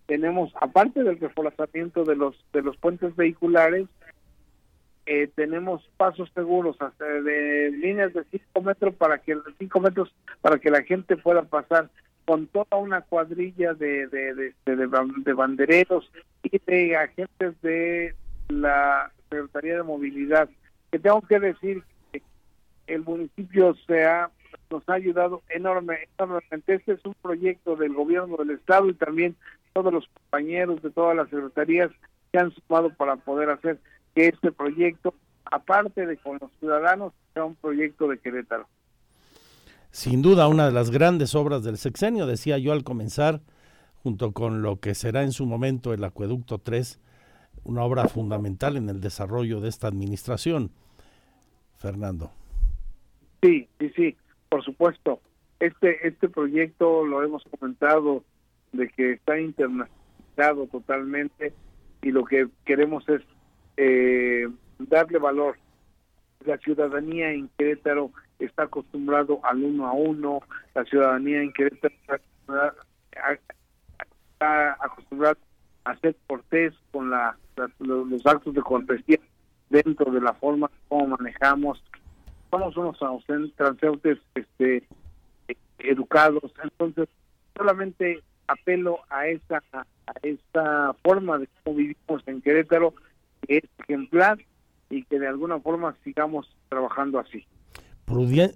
tenemos, aparte del reforzamiento de los, de los puentes vehiculares, eh, tenemos pasos seguros hasta de líneas de 5 metros para que cinco metros para que la gente pueda pasar con toda una cuadrilla de, de, de, de, de bandereros y de agentes de la Secretaría de Movilidad. Que tengo que decir que el municipio se ha, nos ha ayudado enorme, enormemente. Este es un proyecto del gobierno del Estado y también todos los compañeros de todas las secretarías se han sumado para poder hacer que este proyecto, aparte de con los ciudadanos, sea un proyecto de Querétaro. Sin duda, una de las grandes obras del sexenio, decía yo al comenzar, junto con lo que será en su momento el Acueducto 3, una obra fundamental en el desarrollo de esta administración. Fernando. Sí, sí, sí, por supuesto. Este, este proyecto lo hemos comentado de que está internacionalizado totalmente y lo que queremos es eh, darle valor. La ciudadanía en Querétaro está acostumbrado al uno a uno, la ciudadanía en Querétaro está acostumbrada a ser cortés con la, los actos de cortesía dentro de la forma como manejamos. Somos unos transeúntes este, educados, entonces solamente apelo a esa a esta forma de cómo vivimos en Querétaro que es ejemplar y que de alguna forma sigamos trabajando así.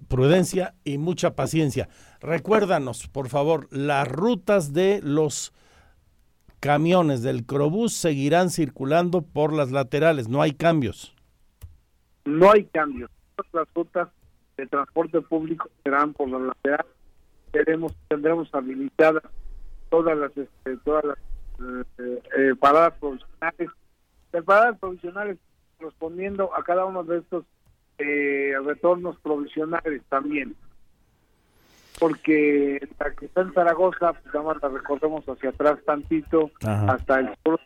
Prudencia y mucha paciencia. Recuérdanos, por favor, las rutas de los camiones del Crobús seguirán circulando por las laterales, no hay cambios. No hay cambios. Las rutas de transporte público serán por las laterales. Tendremos habilitadas todas las, este, todas las eh, eh, paradas provisionales, de paradas provisionales correspondiendo a cada uno de estos eh, retornos provisionales también. Porque la que está en Zaragoza, pues nada más la recorremos hacia atrás tantito Ajá. hasta el sur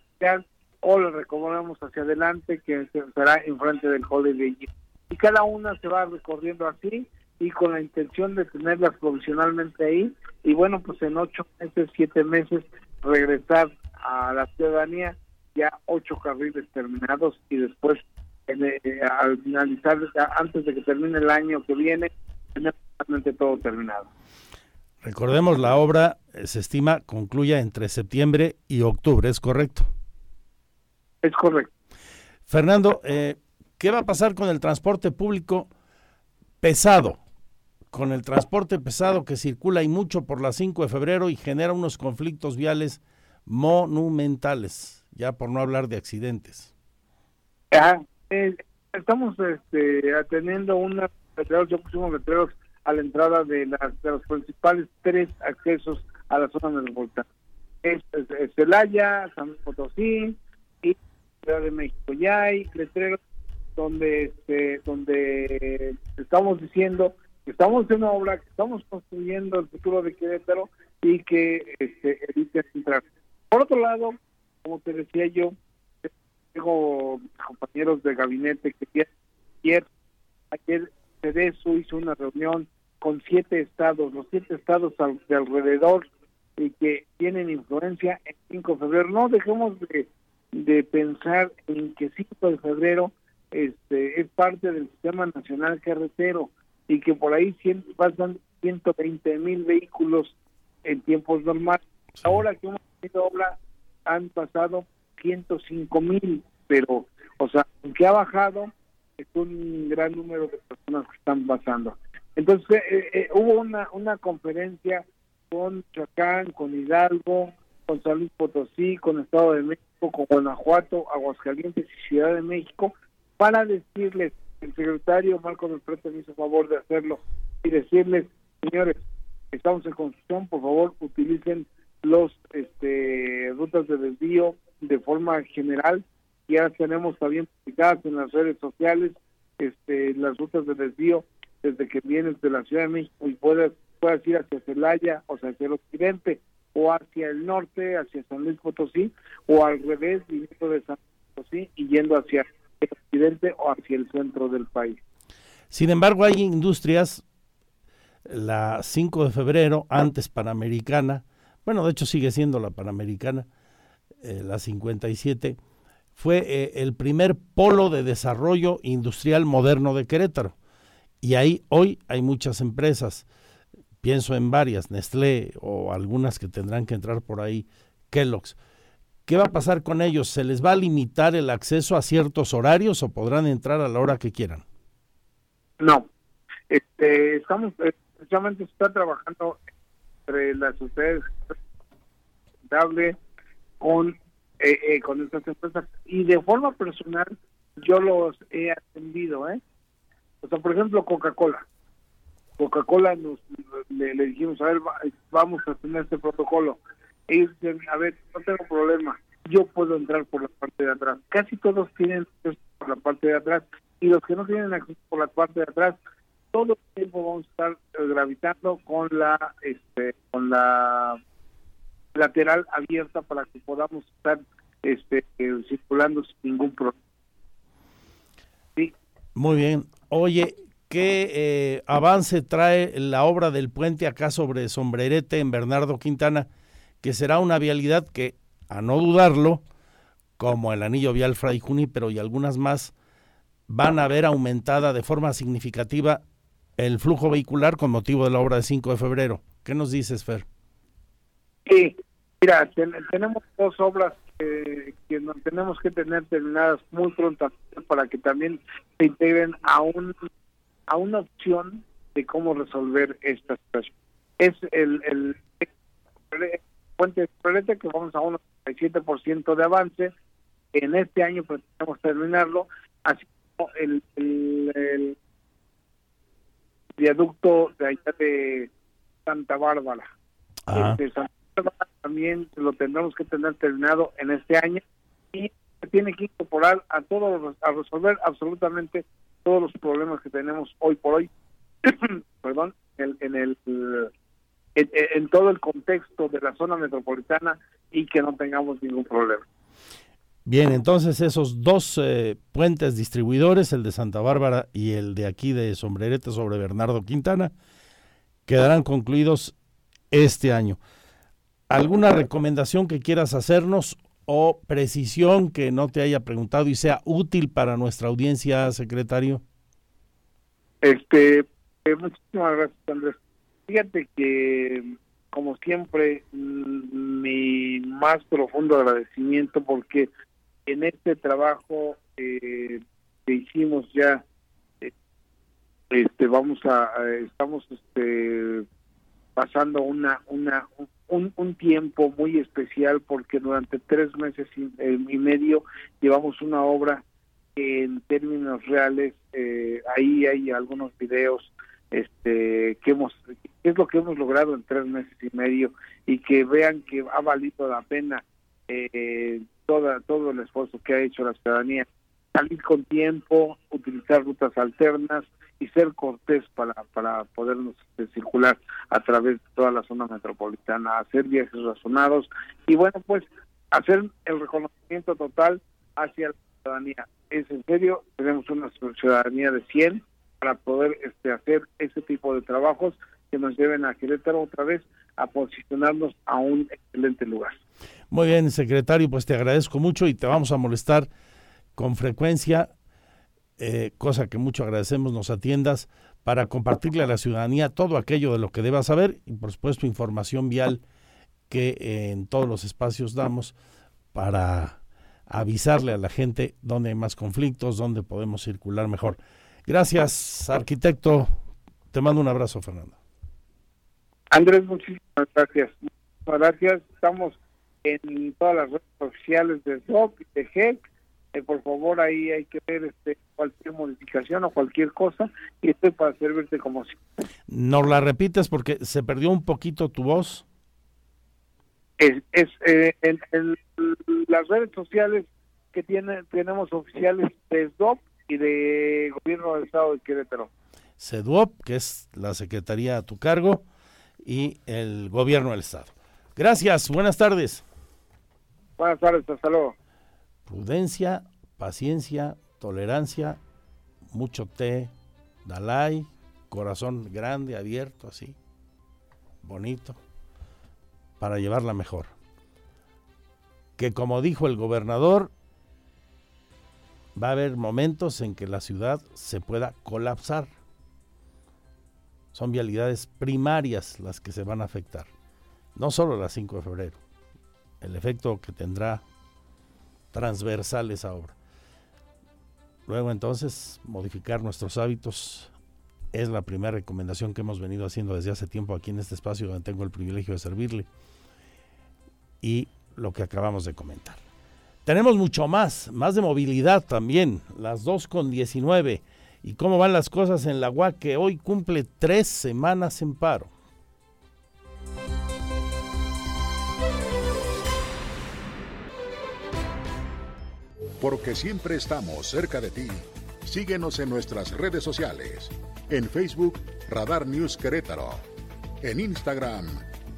o la recorremos hacia adelante, que será enfrente del Holiday Inn. Y cada una se va recorriendo así y con la intención de tenerlas provisionalmente ahí y bueno pues en ocho meses siete meses regresar a la ciudadanía ya ocho carriles terminados y después eh, al finalizar antes de que termine el año que viene tener totalmente todo terminado. Recordemos la obra eh, se estima concluya entre septiembre y octubre es correcto es correcto. Fernando eh, qué va a pasar con el transporte público pesado con el transporte pesado que circula y mucho por la 5 de febrero y genera unos conflictos viales monumentales, ya por no hablar de accidentes. Eh, estamos este, atendiendo una yo pusimos letreros a la entrada de, las, de los principales tres accesos a la zona metropolitana. Es, es, es Celaya, San Potosí y Ciudad de México. Ya hay letreros donde este, donde estamos diciendo estamos en una obra, que estamos construyendo el futuro de Querétaro y que este, evite entrar. Por otro lado, como te decía yo, tengo compañeros de gabinete que ayer, ayer CEDESO hizo una reunión con siete estados, los siete estados de alrededor y que tienen influencia en 5 de febrero. No dejemos de, de pensar en que 5 de febrero este, es parte del sistema nacional carretero y que por ahí pasan 120 mil vehículos en tiempos normales. Ahora que hemos tenido obra han pasado 105 mil, pero, o sea, aunque ha bajado, es un gran número de personas que están pasando. Entonces, eh, eh, hubo una, una conferencia con Chacán, con Hidalgo, con San Luis Potosí, con Estado de México, con Guanajuato, Aguascalientes y Ciudad de México, para decirles, el secretario Marco del Prete me hizo favor de hacerlo, y decirles, señores, estamos en construcción, por favor, utilicen los este, rutas de desvío de forma general. Ya tenemos también publicadas en las redes sociales este, las rutas de desvío desde que vienes de la Ciudad de México y puedes, puedes ir hacia Celaya, o sea, hacia el occidente, o hacia el norte, hacia San Luis Potosí, o al revés, viniendo de San Luis Potosí y yendo hacia el occidente o hacia el centro del país. Sin embargo, hay industrias, la 5 de febrero, antes Panamericana, bueno, de hecho sigue siendo la Panamericana, eh, la 57, fue eh, el primer polo de desarrollo industrial moderno de Querétaro. Y ahí hoy hay muchas empresas, pienso en varias, Nestlé o algunas que tendrán que entrar por ahí, Kellogg's. ¿Qué va a pasar con ellos? ¿Se les va a limitar el acceso a ciertos horarios o podrán entrar a la hora que quieran? No. Este, estamos, eh, precisamente está trabajando entre las ustedes con, eh, eh, con estas empresas y de forma personal yo los he atendido, ¿eh? O sea, por ejemplo, Coca-Cola. Coca-Cola nos le, dijimos, a ver, vamos a tener este protocolo. Ellos dicen, a ver, no tengo problema, yo puedo entrar por la parte de atrás. Casi todos tienen acceso por la parte de atrás y los que no tienen acceso por la parte de atrás, todo el tiempo vamos a estar eh, gravitando con la, este, con la lateral abierta para que podamos estar este, eh, circulando sin ningún problema. Sí. Muy bien. Oye, ¿qué eh, avance trae la obra del puente acá sobre Sombrerete en Bernardo Quintana? Que será una vialidad que, a no dudarlo, como el anillo vial Fray Junípero y algunas más, van a ver aumentada de forma significativa el flujo vehicular con motivo de la obra de 5 de febrero. ¿Qué nos dices, Fer? Sí, mira, tenemos dos obras que, nos tenemos que tener terminadas muy pronto para que también se integren a un a una opción de cómo resolver esta situación. Es el, el, puente de que vamos a un 97% de avance. En este año pretendemos terminarlo, así como el, el, viaducto de allá de Santa Bárbara. Este, Santa Bárbara también lo tendremos que tener terminado en este año y se tiene que incorporar a todos a resolver absolutamente todos los problemas que tenemos hoy por hoy. <clears throat> Perdón en, en el en, en, todo el contexto de la zona metropolitana y que no tengamos ningún problema Bien, entonces esos dos eh, puentes distribuidores, el de Santa Bárbara y el de aquí de Sombrerete sobre Bernardo Quintana, quedarán concluidos este año. ¿Alguna recomendación que quieras hacernos o precisión que no te haya preguntado y sea útil para nuestra audiencia, secretario? Este, eh, muchísimas gracias, Andrés. Fíjate que, como siempre, mm, mi más profundo agradecimiento porque en este trabajo eh, que hicimos ya eh, este vamos a, estamos este pasando una una un, un, tiempo muy especial porque durante tres meses y, eh, y medio llevamos una obra en términos reales eh, ahí hay algunos videos este que hemos qué es lo que hemos logrado en tres meses y medio y que vean que ha valido la pena eh, toda, todo el esfuerzo que ha hecho la ciudadanía. Salir con tiempo, utilizar rutas alternas y ser cortés para, para podernos este, circular a través de toda la zona metropolitana, hacer viajes razonados y bueno, pues hacer el reconocimiento total hacia la ciudadanía. Es en serio, tenemos una ciudadanía de 100 para poder este, hacer ese tipo de trabajos nos lleven a Querétaro otra vez a posicionarnos a un excelente lugar. Muy bien, secretario, pues te agradezco mucho y te vamos a molestar con frecuencia, eh, cosa que mucho agradecemos, nos atiendas para compartirle a la ciudadanía todo aquello de lo que deba saber y por supuesto información vial que en todos los espacios damos para avisarle a la gente dónde hay más conflictos, dónde podemos circular mejor. Gracias, arquitecto. Te mando un abrazo, Fernando. Andrés, muchísimas gracias. Muchísimas gracias. Estamos en todas las redes oficiales de SOC, de GEC. Eh, por favor, ahí hay que ver este, cualquier modificación o cualquier cosa y estoy para servirte como si. ¿Nos la repites porque se perdió un poquito tu voz? Es, es eh, en, en, las redes sociales que tiene, tenemos oficiales de SDOP y de Gobierno del Estado de Querétaro. CEDUOP, que es la Secretaría a tu cargo, y el Gobierno del Estado. Gracias, buenas tardes. Buenas tardes, hasta luego. Prudencia, paciencia, tolerancia, mucho té, Dalai, corazón grande, abierto, así, bonito, para llevarla mejor. Que como dijo el gobernador, va a haber momentos en que la ciudad se pueda colapsar. Son vialidades primarias las que se van a afectar, no solo las 5 de febrero, el efecto que tendrá transversal esa obra. Luego entonces, modificar nuestros hábitos es la primera recomendación que hemos venido haciendo desde hace tiempo aquí en este espacio donde tengo el privilegio de servirle. Y lo que acabamos de comentar. Tenemos mucho más, más de movilidad también, las 2 con 19. ¿Y cómo van las cosas en la UAC que hoy cumple tres semanas en paro? Porque siempre estamos cerca de ti. Síguenos en nuestras redes sociales. En Facebook, Radar News Querétaro. En Instagram,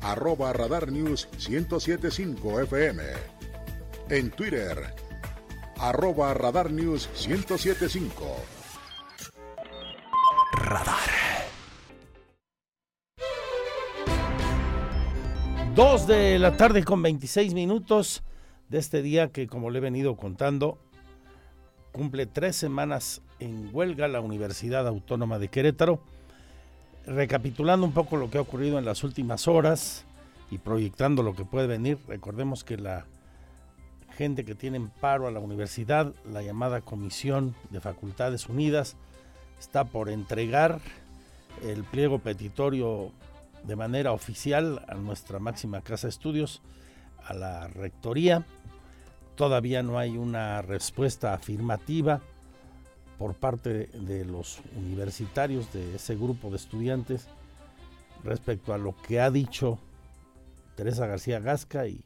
arroba Radar News 1075 FM en Twitter, arroba Radar News 1075. Radar. Dos de la tarde con 26 minutos de este día que, como le he venido contando, cumple tres semanas en huelga la Universidad Autónoma de Querétaro. Recapitulando un poco lo que ha ocurrido en las últimas horas y proyectando lo que puede venir, recordemos que la gente que tiene en paro a la universidad, la llamada Comisión de Facultades Unidas, está por entregar el pliego petitorio de manera oficial a nuestra máxima casa de estudios, a la rectoría. Todavía no hay una respuesta afirmativa por parte de los universitarios de ese grupo de estudiantes respecto a lo que ha dicho Teresa García Gasca y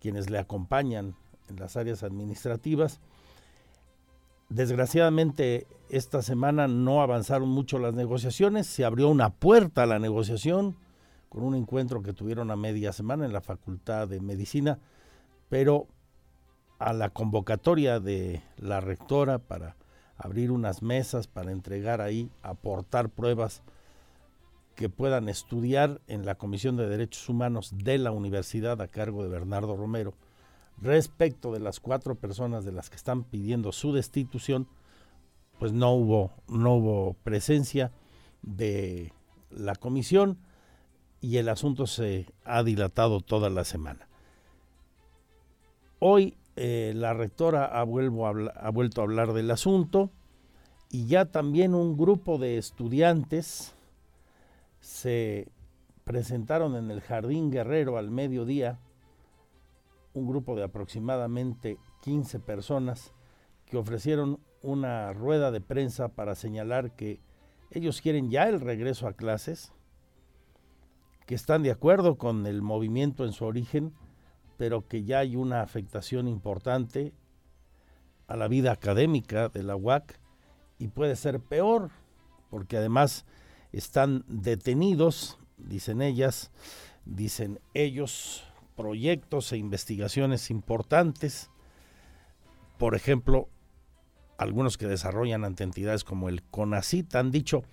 quienes le acompañan en las áreas administrativas. Desgraciadamente esta semana no avanzaron mucho las negociaciones, se abrió una puerta a la negociación con un encuentro que tuvieron a media semana en la Facultad de Medicina, pero a la convocatoria de la rectora para abrir unas mesas, para entregar ahí, aportar pruebas que puedan estudiar en la Comisión de Derechos Humanos de la Universidad a cargo de Bernardo Romero respecto de las cuatro personas de las que están pidiendo su destitución, pues no hubo, no hubo presencia de la comisión y el asunto se ha dilatado toda la semana. Hoy eh, la rectora ha, ha vuelto a hablar del asunto y ya también un grupo de estudiantes se presentaron en el Jardín Guerrero al mediodía un grupo de aproximadamente 15 personas que ofrecieron una rueda de prensa para señalar que ellos quieren ya el regreso a clases, que están de acuerdo con el movimiento en su origen, pero que ya hay una afectación importante a la vida académica de la UAC y puede ser peor porque además están detenidos, dicen ellas, dicen ellos, proyectos e investigaciones importantes, por ejemplo, algunos que desarrollan ante entidades como el CONACIT han dicho,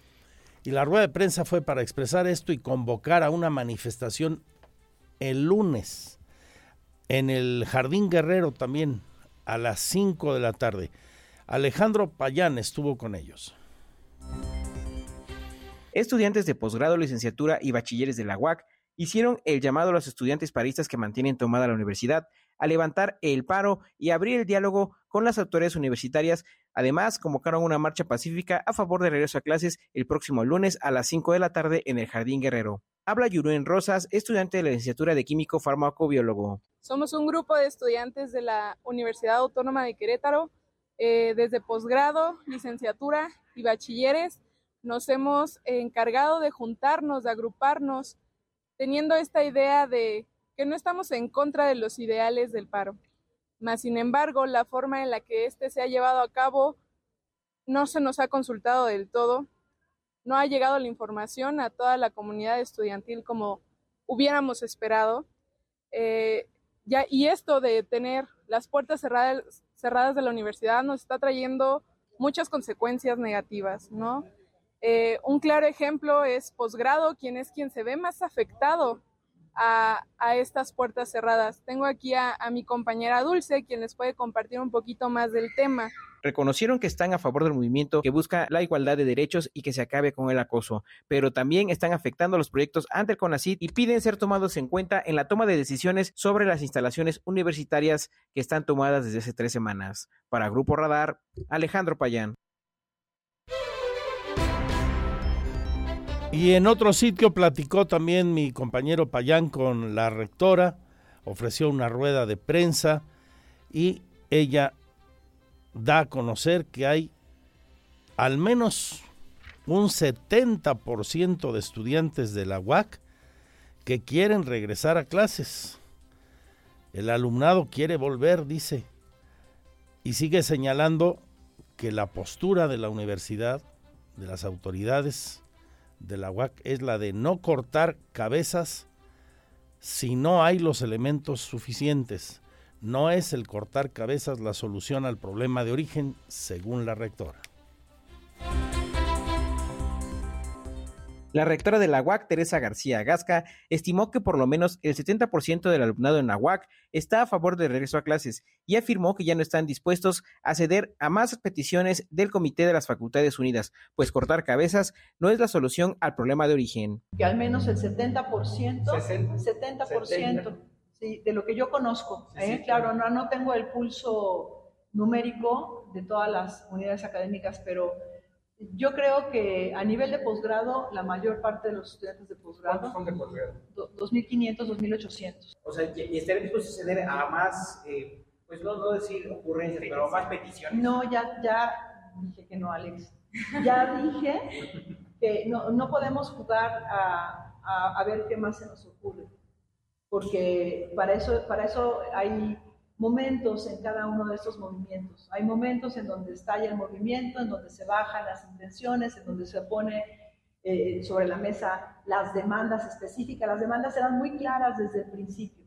y la rueda de prensa fue para expresar esto y convocar a una manifestación el lunes en el Jardín Guerrero también a las 5 de la tarde. Alejandro Payán estuvo con ellos. Estudiantes de posgrado, licenciatura y bachilleres de la UAC hicieron el llamado a los estudiantes paristas que mantienen tomada la universidad a levantar el paro y abrir el diálogo con las autoridades universitarias. Además, convocaron una marcha pacífica a favor de regreso a clases el próximo lunes a las 5 de la tarde en el Jardín Guerrero. Habla Yuruen Rosas, estudiante de la licenciatura de Químico Farmacobiólogo. Somos un grupo de estudiantes de la Universidad Autónoma de Querétaro, eh, desde posgrado, licenciatura y bachilleres. Nos hemos encargado de juntarnos, de agruparnos, teniendo esta idea de que no estamos en contra de los ideales del paro. Mas, sin embargo, la forma en la que este se ha llevado a cabo no se nos ha consultado del todo, no ha llegado la información a toda la comunidad estudiantil como hubiéramos esperado. Eh, y esto de tener las puertas cerradas de la universidad nos está trayendo muchas consecuencias negativas, ¿no? Eh, un claro ejemplo es posgrado, quien es quien se ve más afectado a, estas puertas cerradas. Tengo aquí a, mi compañera Dulce, quien les puede compartir un poquito más del tema. Reconocieron que están a favor del movimiento que busca la igualdad de derechos y que se acabe con el acoso, pero también están afectando los proyectos ante el CONACID y piden ser tomados en cuenta en la toma de decisiones sobre las instalaciones universitarias que están tomadas desde hace tres semanas. Para Grupo Radar, Alejandro Payán. Y en otro sitio platicó también mi compañero Payán con la rectora, ofreció una rueda de prensa y ella da a conocer que hay al menos un 70% de estudiantes de la UAC que quieren regresar a clases. El alumnado quiere volver, dice, y sigue señalando que la postura de la universidad, de las autoridades, de la UAC es la de no cortar cabezas si no hay los elementos suficientes. No es el cortar cabezas la solución al problema de origen, según la rectora. La rectora de la UAC, Teresa García Gasca, estimó que por lo menos el 70% del alumnado en la UAC está a favor del regreso a clases y afirmó que ya no están dispuestos a ceder a más peticiones del Comité de las Facultades Unidas, pues cortar cabezas no es la solución al problema de origen. Que al menos el 70%, 70%, de lo que yo conozco, ¿eh? claro, no, no tengo el pulso numérico de todas las unidades académicas, pero yo creo que a nivel de posgrado, la mayor parte de los estudiantes de posgrado. son de posgrado? 2.500, 2.800. O sea, y estaría dispuestos a ceder a más, eh, pues no, no decir ocurrencias, pero más peticiones. No, ya, ya dije que no, Alex. Ya dije que no, no podemos jugar a, a, a ver qué más se nos ocurre. Porque para eso, para eso hay momentos en cada uno de estos movimientos. Hay momentos en donde estalla el movimiento, en donde se bajan las intenciones, en donde se pone eh, sobre la mesa las demandas específicas. Las demandas eran muy claras desde el principio.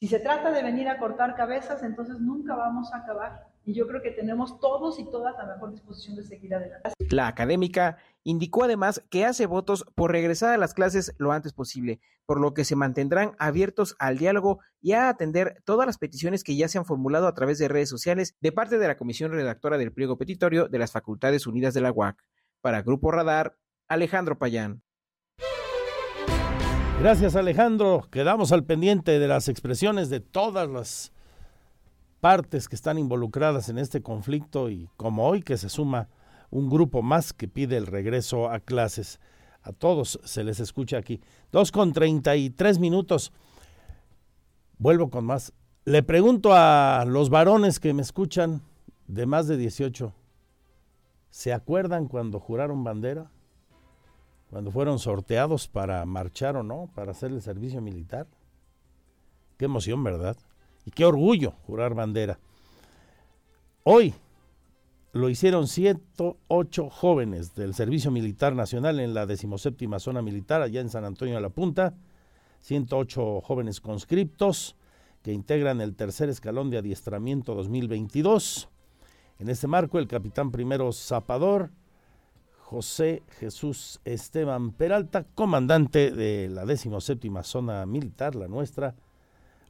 Si se trata de venir a cortar cabezas, entonces nunca vamos a acabar. Y yo creo que tenemos todos y todas la mejor disposición de seguir adelante. La académica indicó además que hace votos por regresar a las clases lo antes posible, por lo que se mantendrán abiertos al diálogo y a atender todas las peticiones que ya se han formulado a través de redes sociales de parte de la Comisión Redactora del Pliego Petitorio de las Facultades Unidas de la UAC. Para Grupo Radar, Alejandro Payán. Gracias Alejandro. Quedamos al pendiente de las expresiones de todas las partes que están involucradas en este conflicto y como hoy que se suma un grupo más que pide el regreso a clases. A todos se les escucha aquí. Dos con treinta y tres minutos. Vuelvo con más. Le pregunto a los varones que me escuchan de más de 18, ¿se acuerdan cuando juraron bandera? Cuando fueron sorteados para marchar o no, para hacer el servicio militar. Qué emoción, ¿verdad? Y qué orgullo jurar bandera. Hoy, lo hicieron 108 jóvenes del Servicio Militar Nacional en la 17 Zona Militar, allá en San Antonio de la Punta. 108 jóvenes conscriptos que integran el tercer escalón de adiestramiento 2022. En este marco, el capitán primero Zapador, José Jesús Esteban Peralta, comandante de la 17 Zona Militar, la nuestra,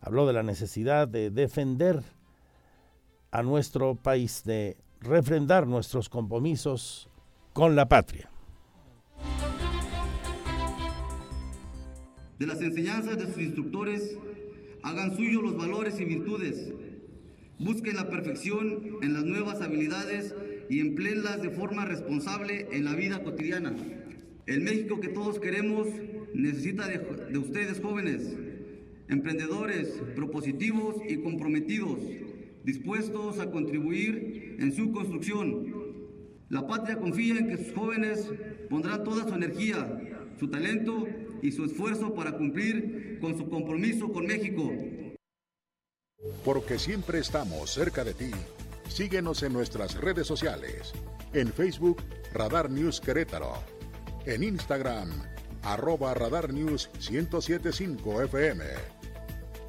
habló de la necesidad de defender a nuestro país, de refrendar nuestros compromisos con la patria. De las enseñanzas de sus instructores, hagan suyos los valores y virtudes. Busquen la perfección en las nuevas habilidades y empleenlas de forma responsable en la vida cotidiana. El México que todos queremos necesita de, de ustedes jóvenes, emprendedores, propositivos y comprometidos dispuestos a contribuir en su construcción. La patria confía en que sus jóvenes pondrán toda su energía, su talento y su esfuerzo para cumplir con su compromiso con México. Porque siempre estamos cerca de ti. Síguenos en nuestras redes sociales. En Facebook, Radar News Querétaro. En Instagram, arroba Radar News 1075 FM.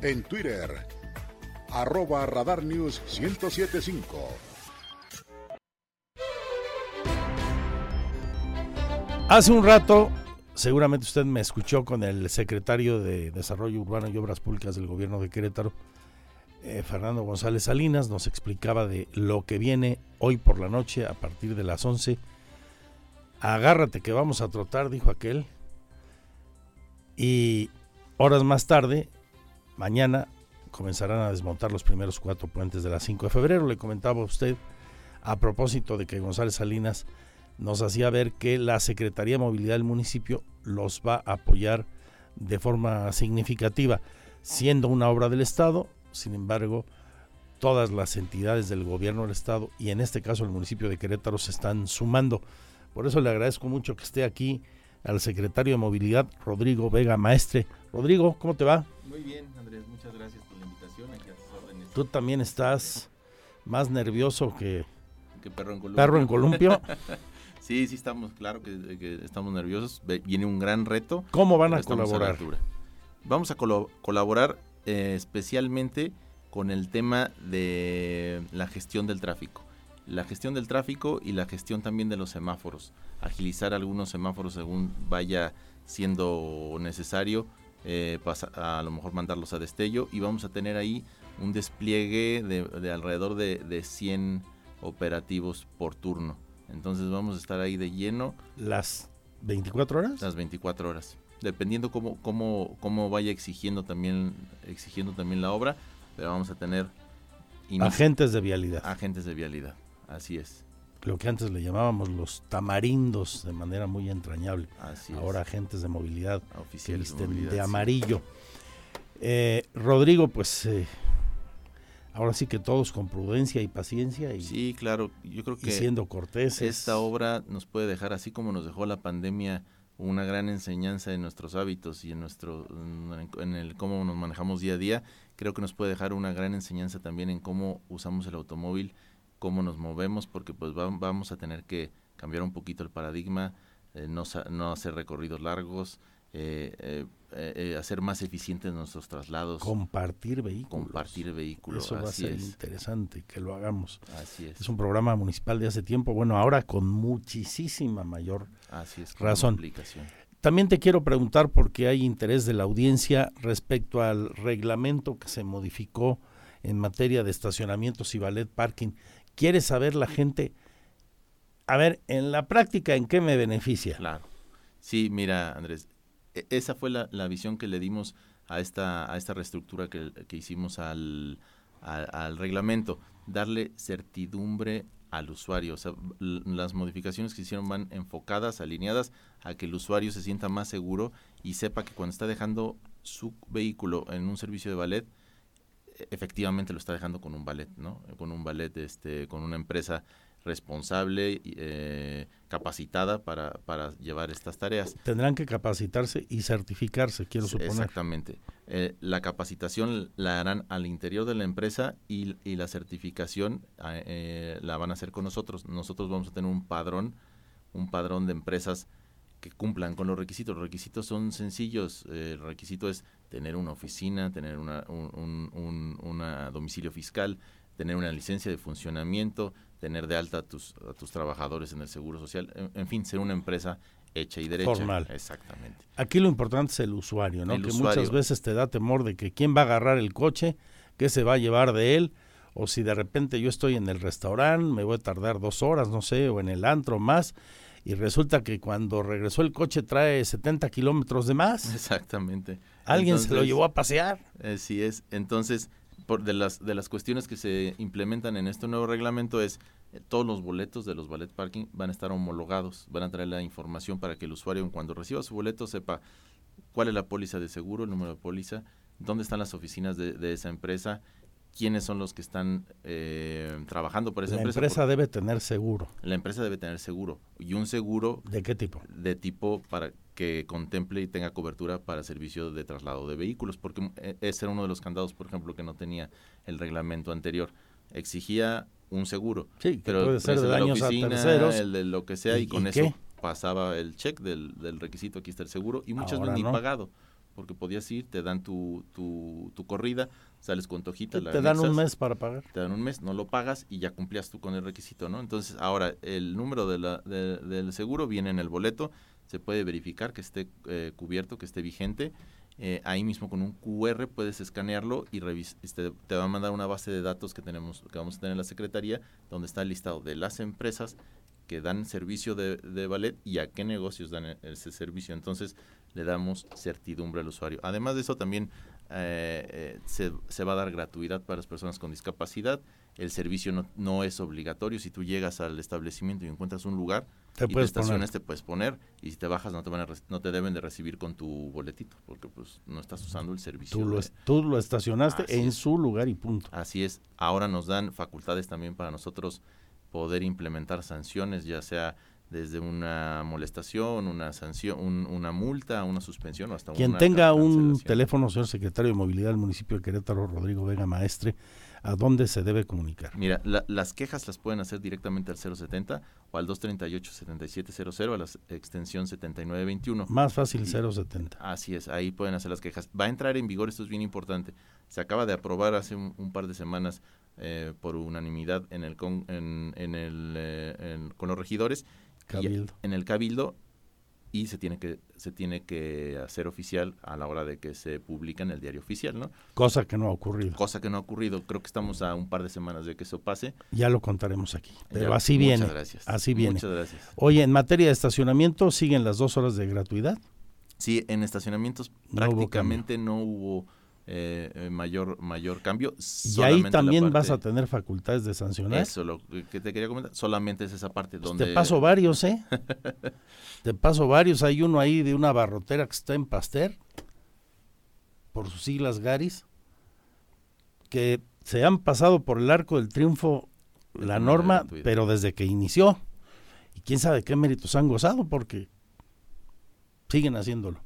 En Twitter, arroba Radar News 1075. Hace un rato, seguramente usted me escuchó con el secretario de Desarrollo Urbano y Obras Públicas del gobierno de Querétaro, eh, Fernando González Salinas, nos explicaba de lo que viene hoy por la noche a partir de las 11. Agárrate que vamos a trotar, dijo aquel. Y horas más tarde, mañana, comenzarán a desmontar los primeros cuatro puentes de la 5 de febrero. Le comentaba a usted a propósito de que González Salinas nos hacía ver que la Secretaría de Movilidad del municipio los va a apoyar de forma significativa, siendo una obra del Estado, sin embargo, todas las entidades del gobierno del Estado y en este caso el municipio de Querétaro se están sumando. Por eso le agradezco mucho que esté aquí al secretario de Movilidad, Rodrigo Vega Maestre. Rodrigo, ¿cómo te va? Muy bien, Andrés, muchas gracias Aquí a órdenes. Tú también estás más nervioso que, Que perro en columpio. perro en columpio. <laughs> sí, sí estamos, claro que, que estamos nerviosos. Viene un gran reto. ¿Cómo van a colaborar? Vamos a colaborar eh, especialmente con el tema de la gestión del tráfico. La gestión del tráfico y la gestión también de los semáforos. Agilizar algunos semáforos según vaya siendo necesario. Eh, pasa- a lo mejor mandarlos a destello y vamos a tener ahí un despliegue de, de alrededor de, de 100 operativos por turno. Entonces vamos a estar ahí de lleno. ¿Las 24 horas? Las 24 horas. Dependiendo cómo, cómo, cómo vaya exigiendo también, exigiendo también la obra, pero vamos a tener Agentes de vialidad. Agentes de vialidad, así es. Lo que antes le llamábamos los tamarindos de manera muy entrañable. Así es. Ahora agentes de movilidad que de visten movilidad, de sí. amarillo. Eh, Rodrigo, pues eh, ahora sí que todos con prudencia y paciencia y, Sí, claro, yo creo que siendo corteses. esta obra nos puede dejar, así como nos dejó la pandemia, una gran enseñanza en nuestros hábitos y en nuestro en, en el cómo nos manejamos día a día. Creo que nos puede dejar una gran enseñanza también en cómo usamos el automóvil, cómo nos movemos, porque pues va- vamos a tener que cambiar un poquito el paradigma, eh, no, no hacer recorridos largos, eh, eh, hacer más eficientes nuestros traslados. Compartir vehículos. Compartir vehículos, Eso va a ser es. interesante que lo hagamos. Así es. Es un programa municipal de hace tiempo, bueno, ahora con muchísima mayor Así es, razón. También te quiero preguntar porque hay interés de la audiencia respecto al reglamento que se modificó en materia de estacionamientos y ballet parking. ¿Quiere saber la gente? A ver, en la práctica, ¿en qué me beneficia? Claro. Sí, mira, Andrés, e- esa fue la, visión que le dimos a esta, a esta reestructura que, que hicimos al, al, al reglamento, darle certidumbre al usuario. O sea, las modificaciones que hicieron van enfocadas, alineadas a que el usuario se sienta más seguro y sepa que cuando está dejando su vehículo en un servicio de ballet, efectivamente lo está dejando con un ballet, ¿no? Con un ballet, este, con una empresa responsable, eh, capacitada para, para llevar estas tareas. Tendrán que capacitarse y certificarse, quiero suponer. Exactamente. Eh, la capacitación la harán al interior de la empresa y, y la certificación eh, la van a hacer con nosotros. Nosotros vamos a tener un padrón, un padrón de empresas que cumplan con los requisitos. Los requisitos son sencillos. el requisito es tener una oficina, tener una, un, un, un domicilio fiscal, tener una licencia de funcionamiento, tener de alta a tus, a tus trabajadores en el Seguro Social, en, fin, ser una empresa hecha y derecha. Formal. Exactamente. Aquí lo importante es el usuario, ¿no? que muchas veces te da temor de que quién va a agarrar el coche, qué se va a llevar de él, o si de repente yo estoy en el restaurante, me voy a tardar dos horas, no sé, o en el antro más, y resulta que cuando regresó el coche trae 70 kilómetros de más. Exactamente. Alguien se lo llevó a pasear. Así es. Entonces, por de las de las cuestiones que se implementan en este nuevo reglamento es eh, todos los boletos de los ballet parking van a estar homologados, van a traer la información para que el usuario cuando reciba su boleto sepa cuál es la póliza de seguro, el número de póliza, dónde están las oficinas de, de esa empresa, quiénes son los que están eh, trabajando por esa la empresa. La empresa debe tener seguro. La empresa debe tener seguro. Y un seguro... ¿De qué tipo? De tipo para que contemple y tenga cobertura para servicio de traslado de vehículos, porque eh, ese era uno de los candados, por ejemplo, que no tenía el reglamento anterior. Exigía un seguro. Sí, pero puede ser de la daños oficina, a terceros. el de lo que sea, y, ¿Y- con y eso pasaba el check del, del requisito, aquí está el seguro, y muchas veces ni no. pagado, porque podías ir, te dan tu, tu, tu corrida, sales con tu hojita, la Te dan un mes para pagar. te dan un mes, no lo pagas y ya cumplías tú con el requisito, ¿no? Entonces, ahora el número de la, de- del seguro viene en el boleto, se puede verificar que esté eh, cubierto, que esté vigente. eh, ahí mismo con un QR puedes escanearlo y revis este, te va a mandar una base de datos que tenemos, que vamos a tener en la secretaría, donde está el listado de las empresas que dan servicio de, de ballet y a qué negocios dan e- ese servicio. Entonces, le damos certidumbre al usuario. Además de eso, también eh, eh, se, se va a dar gratuidad para las personas con discapacidad. El servicio no, no es obligatorio. Si tú llegas al establecimiento y encuentras un lugar Te y te puedes estacionas, poner. te puedes poner. Y si te bajas, no te, van a no te deben de recibir con tu boletito, porque pues no estás usando el servicio. Tú lo, de- es- tú lo estacionaste Así en su lugar y punto. Así es. Ahora nos dan facultades también para nosotros poder implementar sanciones, ya sea desde una molestación, una sanción, un- una multa, una suspensión o hasta Quien una tenga un teléfono, señor secretario de Movilidad del municipio de Querétaro, Rodrigo Vega Maestre, ¿a dónde se debe comunicar? Mira, la- las quejas las pueden hacer directamente al 070 o al 238-7700 a la extensión 7921. Más fácil Y- 070. Así es, ahí pueden hacer las quejas. Va a entrar en vigor, esto es bien importante. Se acaba de aprobar hace un, un par de semanas eh, por unanimidad en el con, en, en el, eh, en- con los regidores. Y en el cabildo y se tiene que se tiene que hacer oficial a la hora de que se publica en el diario oficial, ¿no? Cosa que no ha ocurrido. Cosa que no ha ocurrido. Creo que estamos a un par de semanas de que eso pase. Ya lo contaremos aquí. Pero Ya, así muchas viene. gracias. Así viene. Muchas gracias. Oye, en materia de estacionamiento, ¿siguen las dos horas de gratuidad? Sí, en estacionamientos No hubo prácticamente no hubo eh, eh, mayor mayor cambio. Y ahí también vas a tener facultades de sancionar. Eso, lo que te quería comentar, solamente es esa parte donde... Pues Te paso varios, ¿eh? <laughs> Te paso varios. Hay uno ahí de una barrotera que está en Pasteur, por sus siglas Garis, que se han pasado por el arco del triunfo la norma, pero desde que inició. Y quién sabe qué méritos han gozado, porque siguen haciéndolo.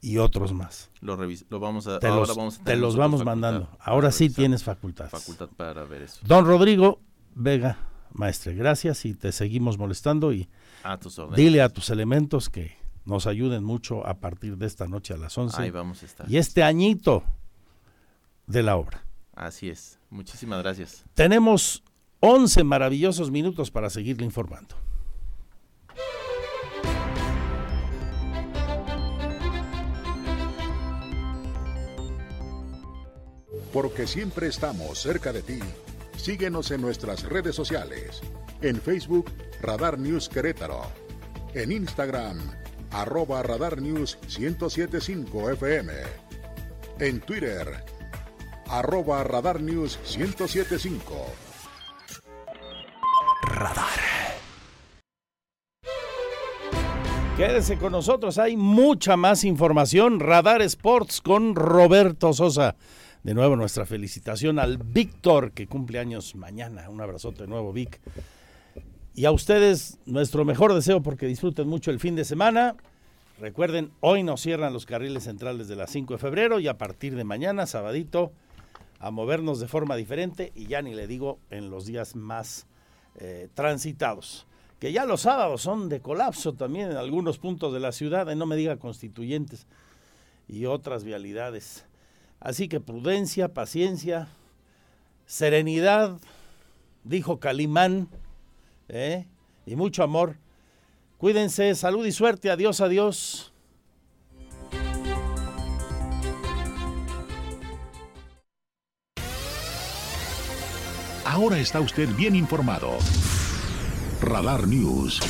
Y otros más. Lo, lo vamos a... Te ahora los, vamos a te los vamos facultad mandando. Ahora sí tienes facultades. Facultad para ver eso. Don Rodrigo Vega, maestre, gracias y te seguimos molestando y A tus dile a tus elementos que nos ayuden mucho a partir de esta noche a las 11. Ahí vamos a estar. Y este añito de la obra. Así es. Muchísimas gracias. Tenemos 11 maravillosos minutos para seguirle informando. Porque siempre estamos cerca de ti. Síguenos en nuestras redes sociales. En Facebook, Radar News Querétaro. En Instagram, arroba Radar News 1075 FM. En Twitter, arroba Radar News 1075. Quédese con nosotros, hay mucha más información. Radar Sports con Roberto Sosa. De nuevo nuestra felicitación al Víctor que cumple años mañana. Un abrazote de nuevo, Vic. Y a ustedes nuestro mejor deseo porque disfruten mucho el fin de semana. Recuerden, hoy nos cierran los carriles centrales de las 5 de febrero y a partir de mañana, sabadito, a movernos de forma diferente y ya ni le digo en los días más eh, transitados. Que ya los sábados son de colapso también en algunos puntos de la ciudad, y no me diga constituyentes y otras vialidades. Así que prudencia, paciencia, serenidad, dijo Calimán, ¿eh? y mucho amor. Cuídense, salud y suerte, adiós, adiós. Ahora está usted bien informado. Radar News